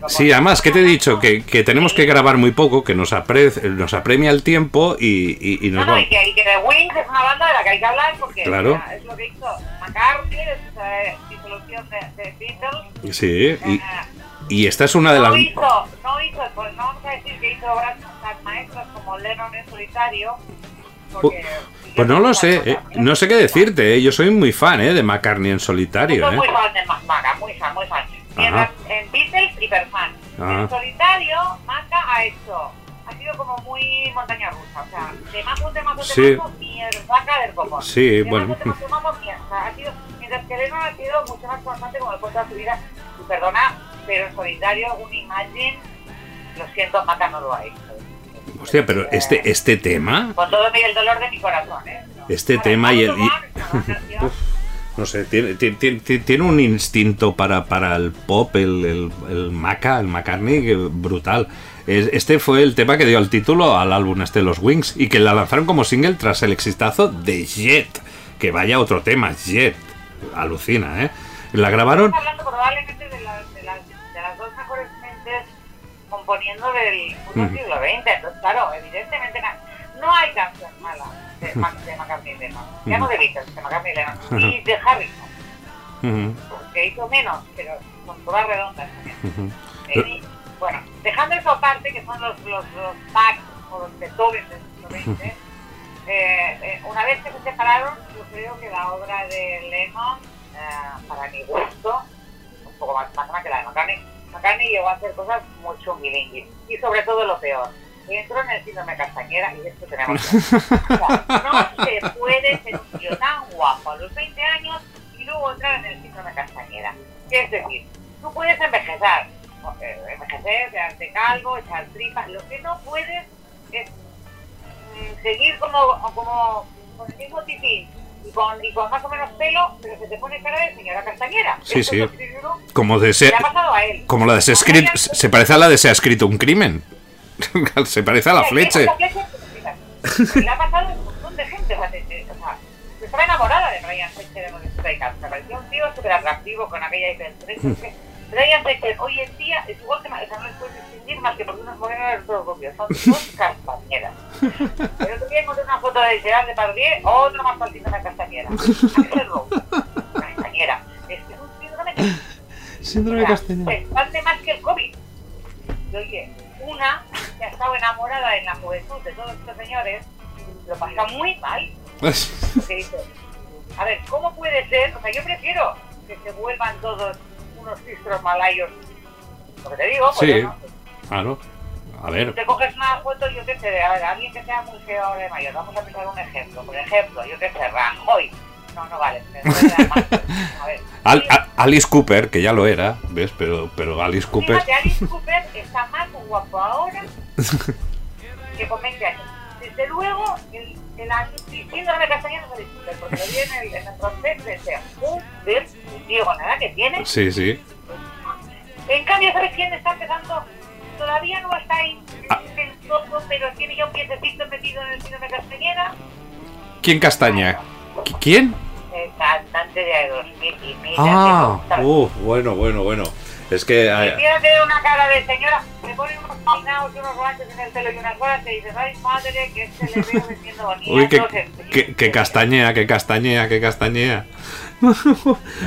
Sí, además, que te he dicho? Que, que tenemos que grabar muy poco, que nos, apre- nos apremia el tiempo y, y- y No, nos no, vamos. y que, y que The Wings es una banda de la que hay que hablar porque Claro. o sea, es lo que hizo McCartney, es eh, disolución de, de Beatles. Sí, y, eh, y esta es una de las. no hizo, no hizo, pues no vamos a decir que hizo obras tan maestras como Lennon en solitario. Porque, Pues no lo sé, eh, no sé qué decirte, eh, yo soy muy fan eh, de McCartney en Yo solitario. soy Eh. muy fan de Maca, muy fan, muy fan. Y en, en Beatles, hiperfan. En solitario, Maca ha hecho, ha sido como muy montaña rusa. O sea, de mazo, de mazo, de Sí. mazo, mierda del copón. Sí, de bueno. Mazo, de mazo, de mazo, mierda. Ha sido, mientras que Lennon ha sido mucho más constante como el toda su vida. Y perdona, pero en solitario, un Imagine, lo siento, Maca no lo ha hecho. Hostia, pero este, este tema, Con todo el dolor de mi corazón, ¿eh? Este tema y el- y- no sé, tiene, tiene, tiene- un instinto para, para el pop, el, el, el Maca, el McCartney, brutal. Es- Este fue el tema que dio el título al álbum este de los Wings y que la lanzaron como single tras el exitazo de Jet. Que vaya otro tema, Jet. Alucina, ¿eh? La grabaron. Estamos hablando probablemente de, las- de las, de las dos mejores mentes componiendo del siglo XX. Entonces, claro, evidentemente no hay canción mala de, Ma- de McCartney y Lennon. Ya no de Beatles, de McCartney y Lennon. Y de Harrison, que hizo menos, pero con todas redondas también. Eh, bueno, dejando eso aparte, que son los, los, los Bach o los Beethoven del siglo XX, eh, eh, una vez que se separaron, yo creo que la obra de Lennon, eh, para mi gusto, un poco más más que la de McCartney, McCartney llegó a hacer cosas muy chunguilinguis. Y sobre todo lo peor, entró en el síndrome castañera y esto tenemos que No se puede ser un tío tan guapo a los 20 años y luego entrar en el síndrome castañera. Es decir, tú puedes envejecer, envejecer, quedarte calvo, echar tripas, lo que no puedes es mm, seguir como, como con el mismo titín y con, y con más o menos pelo, pero se te pone cara de señora castañera. Sí, Esto sí. es Como de se, le ha pasado a él. como la de se, escrit- se parece a la de se ha escrito un crimen. se parece a la fleche. Le ha pasado un montón de gente. O sea, yo estaba enamorada de Ryan Fletcher los Strikers. Me parecía un tío súper atractivo con aquella. Es que Ryan Fletcher hoy en día es igual que o sea, no les puedes distinguir más que porque unos morenos y otros rubios. Son dos castañeras. Pero día encontré una foto de Gerard Depardieu, otro más faltito de castañera. Axel Rose, castañera. Es que es un síndrome Síndrome castañera. expande más que el COVID. Oye, una que ha estado enamorada en la juventud de todos estos señores, lo pasa muy mal. Porque dice, a ver, ¿cómo puede ser? O sea, yo prefiero que se vuelvan todos unos cistros malayos. Lo que te digo, pues Sí. bueno, Claro. A ver. te coges una foto, yo qué sé, a ver, alguien que sea muy feo de mayor. Vamos a pensar un ejemplo. Por ejemplo, yo qué sé, Rajoy. No, no vale. me duele la mano. A ver. Al- a- Alice Cooper, que ya lo era, ¿ves? Pero, pero Alice Cooper. Fíjate, Alice Cooper está más guapo ahora que con 20 años. Desde luego, el, el síndrome castañero no se discute, porque lo vi en el, en el proceso de ser un la edad que tiene. Sí, sí. En cambio, ¿sabes quién está empezando? Todavía no está ahí Ah. en todo, pero tiene ya un piececito metido en el síndrome castañera. ¿Quién castaña? ¿Qui- ¿Quién? Cantante de Aerosmith y mira Ah, uh, bueno, bueno, bueno. Es que. Y ah, tiene que una cara de señora, le pone unos peinados y unos guantes en el pelo y unas cosas y dices, ay madre, que este le veo. Uy, que, que, que castañea, que castañea, que castañea.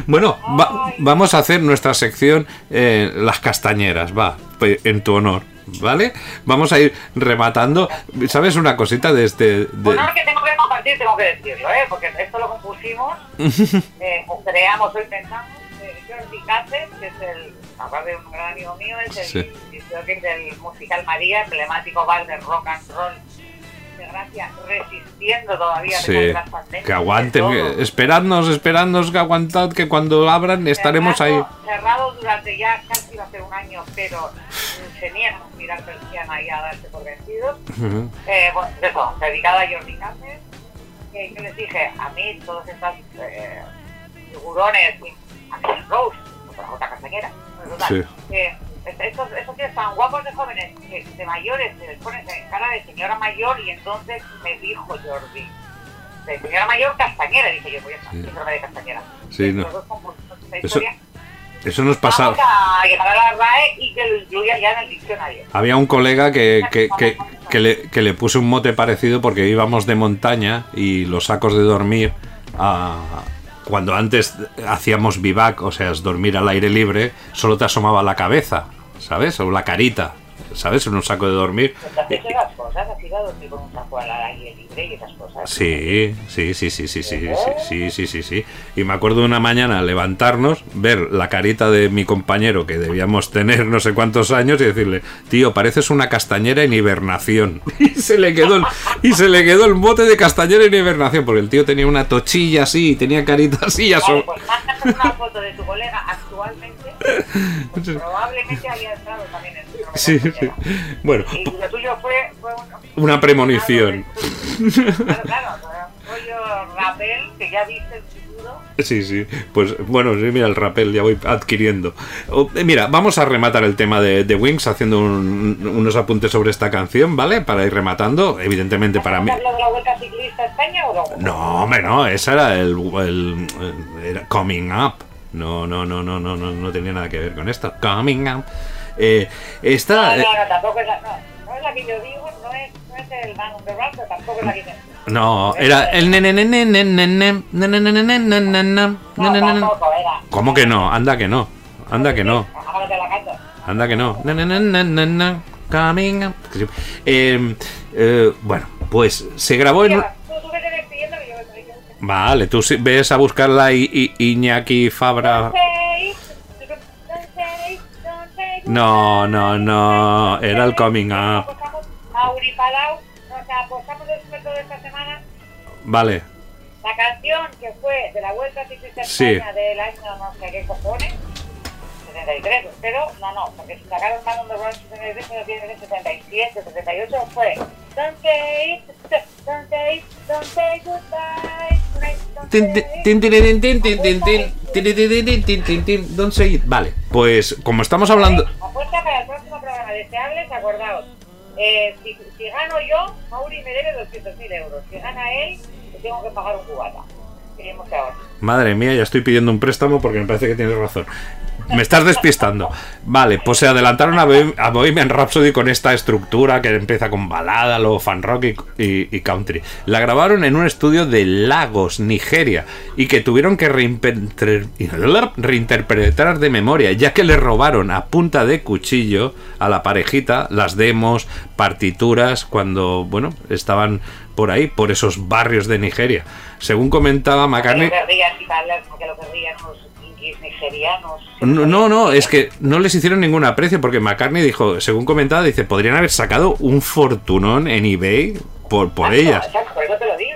bueno, va- vamos a hacer nuestra sección eh, Las castañeras, va, pe- en tu honor, ¿vale? Vamos a ir rematando. ¿Sabes una cosita de este. de- Honor que tengo que compartir, tengo que decirlo, ¿eh? porque esto lo compusimos, eh, o creamos, hoy pensamos, eh, Jordi Cáceres, que es el, aparte de un gran amigo mío, es el Sí. director del musical María, emblemático bar de rock and roll de gracia, resistiendo todavía Sí, las pandemias. que aguanten, que- esperadnos, esperadnos, que aguantad, que cuando abran estaremos ahí. cerrado, Cerrado durante ya casi va a ser un año, pero se niegan a mirar persiana y a darse por vencidos. Ujú. Eh, bueno, eso, dedicada a Jordi Campbell, que yo les dije, a mí todos estos eh, figurones, Axel Rose, otra, otra castañera, Sí. est- estos, estos tíos tan guapos de jóvenes, que de mayores, se les ponen en cara de señora mayor, y entonces me dijo Jordi, de señora mayor castañera, dije yo, voy a estar, Sí. de castañera. Sí, no. Dos esta Eso- historia. Eso nos pasaba. Vamos a llegar a la RAE y que lo incluya ya en el diccionario. Había un colega que, que, que, que le, que le puse un mote parecido porque íbamos de montaña y los sacos de dormir, ah, cuando antes hacíamos vivac, o sea, es dormir al aire libre, solo te asomaba la cabeza, ¿sabes? O la carita, ¿sabes? En un saco de dormir. Entonces esas cosas, has ido a dormir con un saco al aire libre y esas cosas. Sí, sí, sí, sí, sí, sí, sí, sí, sí, sí, sí. Y me acuerdo una mañana levantarnos, ver la carita de mi compañero que debíamos tener no sé cuántos años y decirle, tío, pareces una castañera en hibernación. Y se le quedó el, y se le quedó el bote de castañera en hibernación, porque el tío tenía una tochilla así, y tenía carita así, ya Vale, so- pues una foto de tu colega actualmente. pues probablemente haya entrado también Sí, sí. Bueno, Y lo tuyo fue, fue un- Una premonición. Claro, claro, rollo rapel que ya viste el futuro. Sí, sí. Pues bueno, sí, mira el rapel, ya voy adquiriendo. Oh, eh, mira, vamos a rematar el tema de, de Wings haciendo un- unos apuntes sobre esta canción, ¿vale? Para ir rematando, evidentemente para mí. ¿Hablas de la Vuelta Ciclista a España o no? No, hombre, no, esa era el, el- el- era Coming Up. No, no, no, no, no, no, no tenía nada que ver con esto. Coming Up. Eh, está, no, no, no, tampoco es la, no, no es la que yo digo, no es, no es el Man on the Run, pero tampoco es la que yo no, era el ¿Cómo que no? Anda que no. Anda que no. Anda que no. Coming. Eh, eh, bueno, pues se grabó en. Vale, tú ves a buscarla y, y Iñaki Fabra. No, no, no, era el coming up. Mauri Palau, nos apostamos el método de esta semana. Vale, La canción que fue de la Vuelta Ciclista a Sí. España del año no sé qué cojones, 73, pero no, no, porque si sacaron más número en el 73, no tiene el 77, 78, fue Don't say, don't say, don't say. Don't say it. Vale, pues como estamos hablando. Eh, apuesta para el próximo programa deseables, acordaos. Eh, si, gano yo, Mauri me debe 200.000 euros. Si gana él, tengo que pagar un cubata. Madre mía, ya estoy pidiendo un préstamo porque me parece que tienes razón. Me estás despistando. Vale, pues se adelantaron a, Bohem- a Bohemian Rhapsody con esta estructura que empieza con balada, luego fan rock y, y- y country. La grabaron en un estudio de Lagos, Nigeria, y que tuvieron que reinter- reinterpretar de memoria, ya que le robaron a punta de cuchillo a la parejita las demos, partituras, cuando, bueno, estaban por ahí, por esos barrios de Nigeria. Según comentaba McCartney... lo querrían, querrían inquis nigerianos. No, no, no, es que no les hicieron ningún aprecio porque McCartney dijo, según comentaba, dice, podrían haber sacado un fortunón en eBay por, por ellas. Exacto, por eso te lo digo,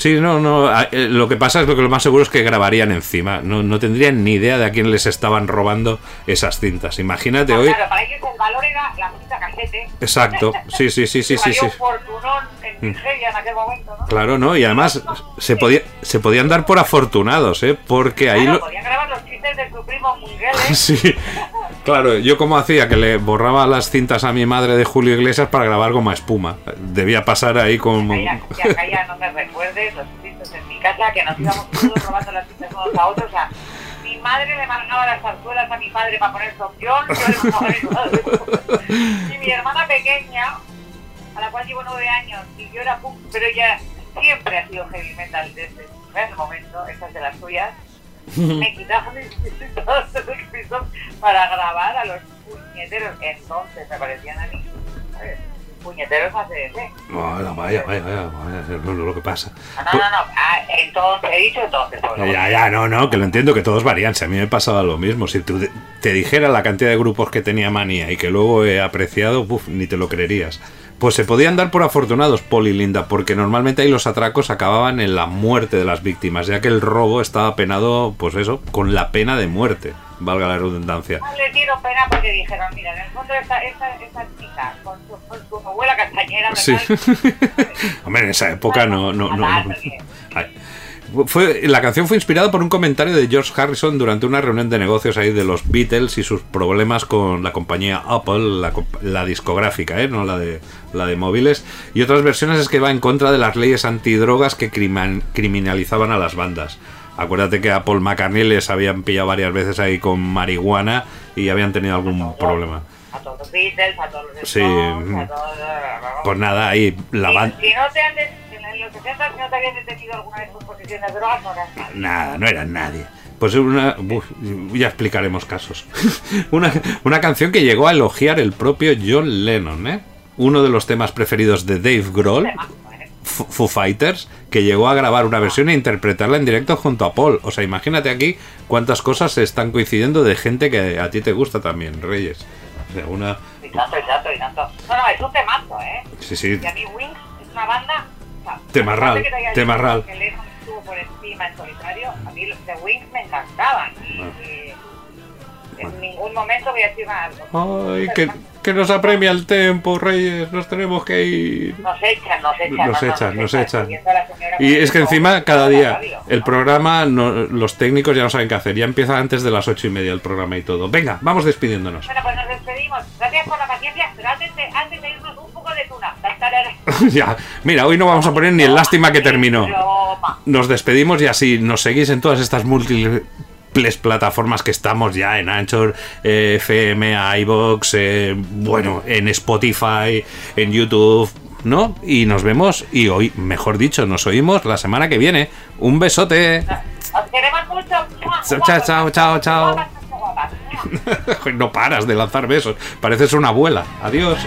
Sí, no, no, eh, lo que pasa es que lo más seguro es que grabarían encima, no, no tendrían ni idea de a quién les estaban robando esas cintas. Imagínate hoy... Claro, para ellos el valor era la cinta casete. Exacto, sí, sí, sí, sí, sí, sí. en Nigeria en aquel momento, ¿no? Claro, ¿no? Y además se, podía, se podían dar por afortunados, ¿eh? Porque ahí... Claro, lo- podían grabar los chistes de su primo Miguel, Sí, claro, yo como hacía que le borraba las cintas a mi madre de Julio Iglesias para grabar goma espuma. Debía pasar ahí como... Calla, ya, calla, no me recuerdes los chistes en mi casa, que nos íbamos todos robando las chistes unos a otros. O sea, mi madre le mandaba las zarzuelas a mi padre para poner opción, yo le mandaba padre. Y mi hermana pequeña, a la cual llevo nueve años, y yo era punk, pero ella siempre ha sido heavy metal desde el primer momento, esa es de las suyas, me quitaba mis discos de piso para grabar a los puñeteros, entonces me parecían a mí, ¿sabes? Puñeteros ACDC. Vaya, vaya, vaya, vaya, vaya, no, no, lo que pasa. No, no, no, ah, entonces, he dicho entonces. Ya, ya, no, no, que lo entiendo que todos varían. Si a mí me pasaba lo mismo. Si tú de- te dijera la cantidad de grupos que tenía manía y que luego he apreciado, uf, ni te lo creerías. Pues se podían dar por afortunados, Poli Linda, porque normalmente ahí los atracos acababan en la muerte de las víctimas, ya que el robo estaba penado, pues eso, con la pena de muerte. valga la redundancia. No les dieron pena porque dijeron, mira, en el fondo esta, esta, esta chica con su, con su abuela castañera, Sí. ¿verdad? Hombre, en esa época no, no, no. Fue, la canción fue inspirada por un comentario de George Harrison durante una reunión de negocios ahí de los Beatles y sus problemas con la compañía Apple, la, la discográfica, ¿eh? no la de, la de móviles. Y otras versiones es que va en contra de las leyes antidrogas que criman- criminalizaban a las bandas. Acuérdate que a Paul McCartney les habían pillado varias veces ahí con marihuana y habían tenido algún problema. A todos los Beatles, a todos los Sí, Stones, mm. a todos... Pues nada, ahí la banda... Si no te han los 60 si no te habían detenido alguna vez por posesión de drogas, no eras nadie. Nada, no era nadie. Pues una. uf, ya explicaremos casos. una, una canción que llegó a elogiar el propio John Lennon, ¿eh? Uno de los temas preferidos de Dave Grohl, ¿eh? Foo Fighters, que llegó a grabar una versión e interpretarla en directo junto a Paul. O sea, imagínate aquí cuántas cosas se están coincidiendo de gente que a ti te gusta también, Reyes. O sea, una. Y tanto, y tanto, y tanto. No, no, es un temazo, ¿eh? Sí, sí. Y a mí Wings es una banda... Temarral, temarral. Que Lennon estuvo por encima en solitario, a mí los de Wings me encantaban. Y, Ah. y en ningún momento voy a decir algo. Ay, que, que nos apremia el tiempo, Reyes. Nos tenemos que ir. Nos echan, nos echan. Nos no, echan, nos echan. A la señora Y es que encima cada día radio, el ¿no? programa, no- los técnicos ya no saben qué hacer, ya empieza antes de las ocho y media el programa y todo. Venga, vamos despidiéndonos. Bueno, pues nos despedimos. Gracias por la paciencia, pero antes de, antes de irnos ya, mira, hoy no vamos a poner ni el lástima que terminó. Nos despedimos y así nos seguís en todas estas múltiples plataformas que estamos ya en Anchor, eh, FM, iBox, eh, bueno, en Spotify, en YouTube, ¿no? Y nos vemos y hoy, mejor dicho, nos oímos la semana que viene. Un besote. Os queremos mucho. Chao, chao, chao, chao. no paras de lanzar besos. Pareces una abuela. Adiós.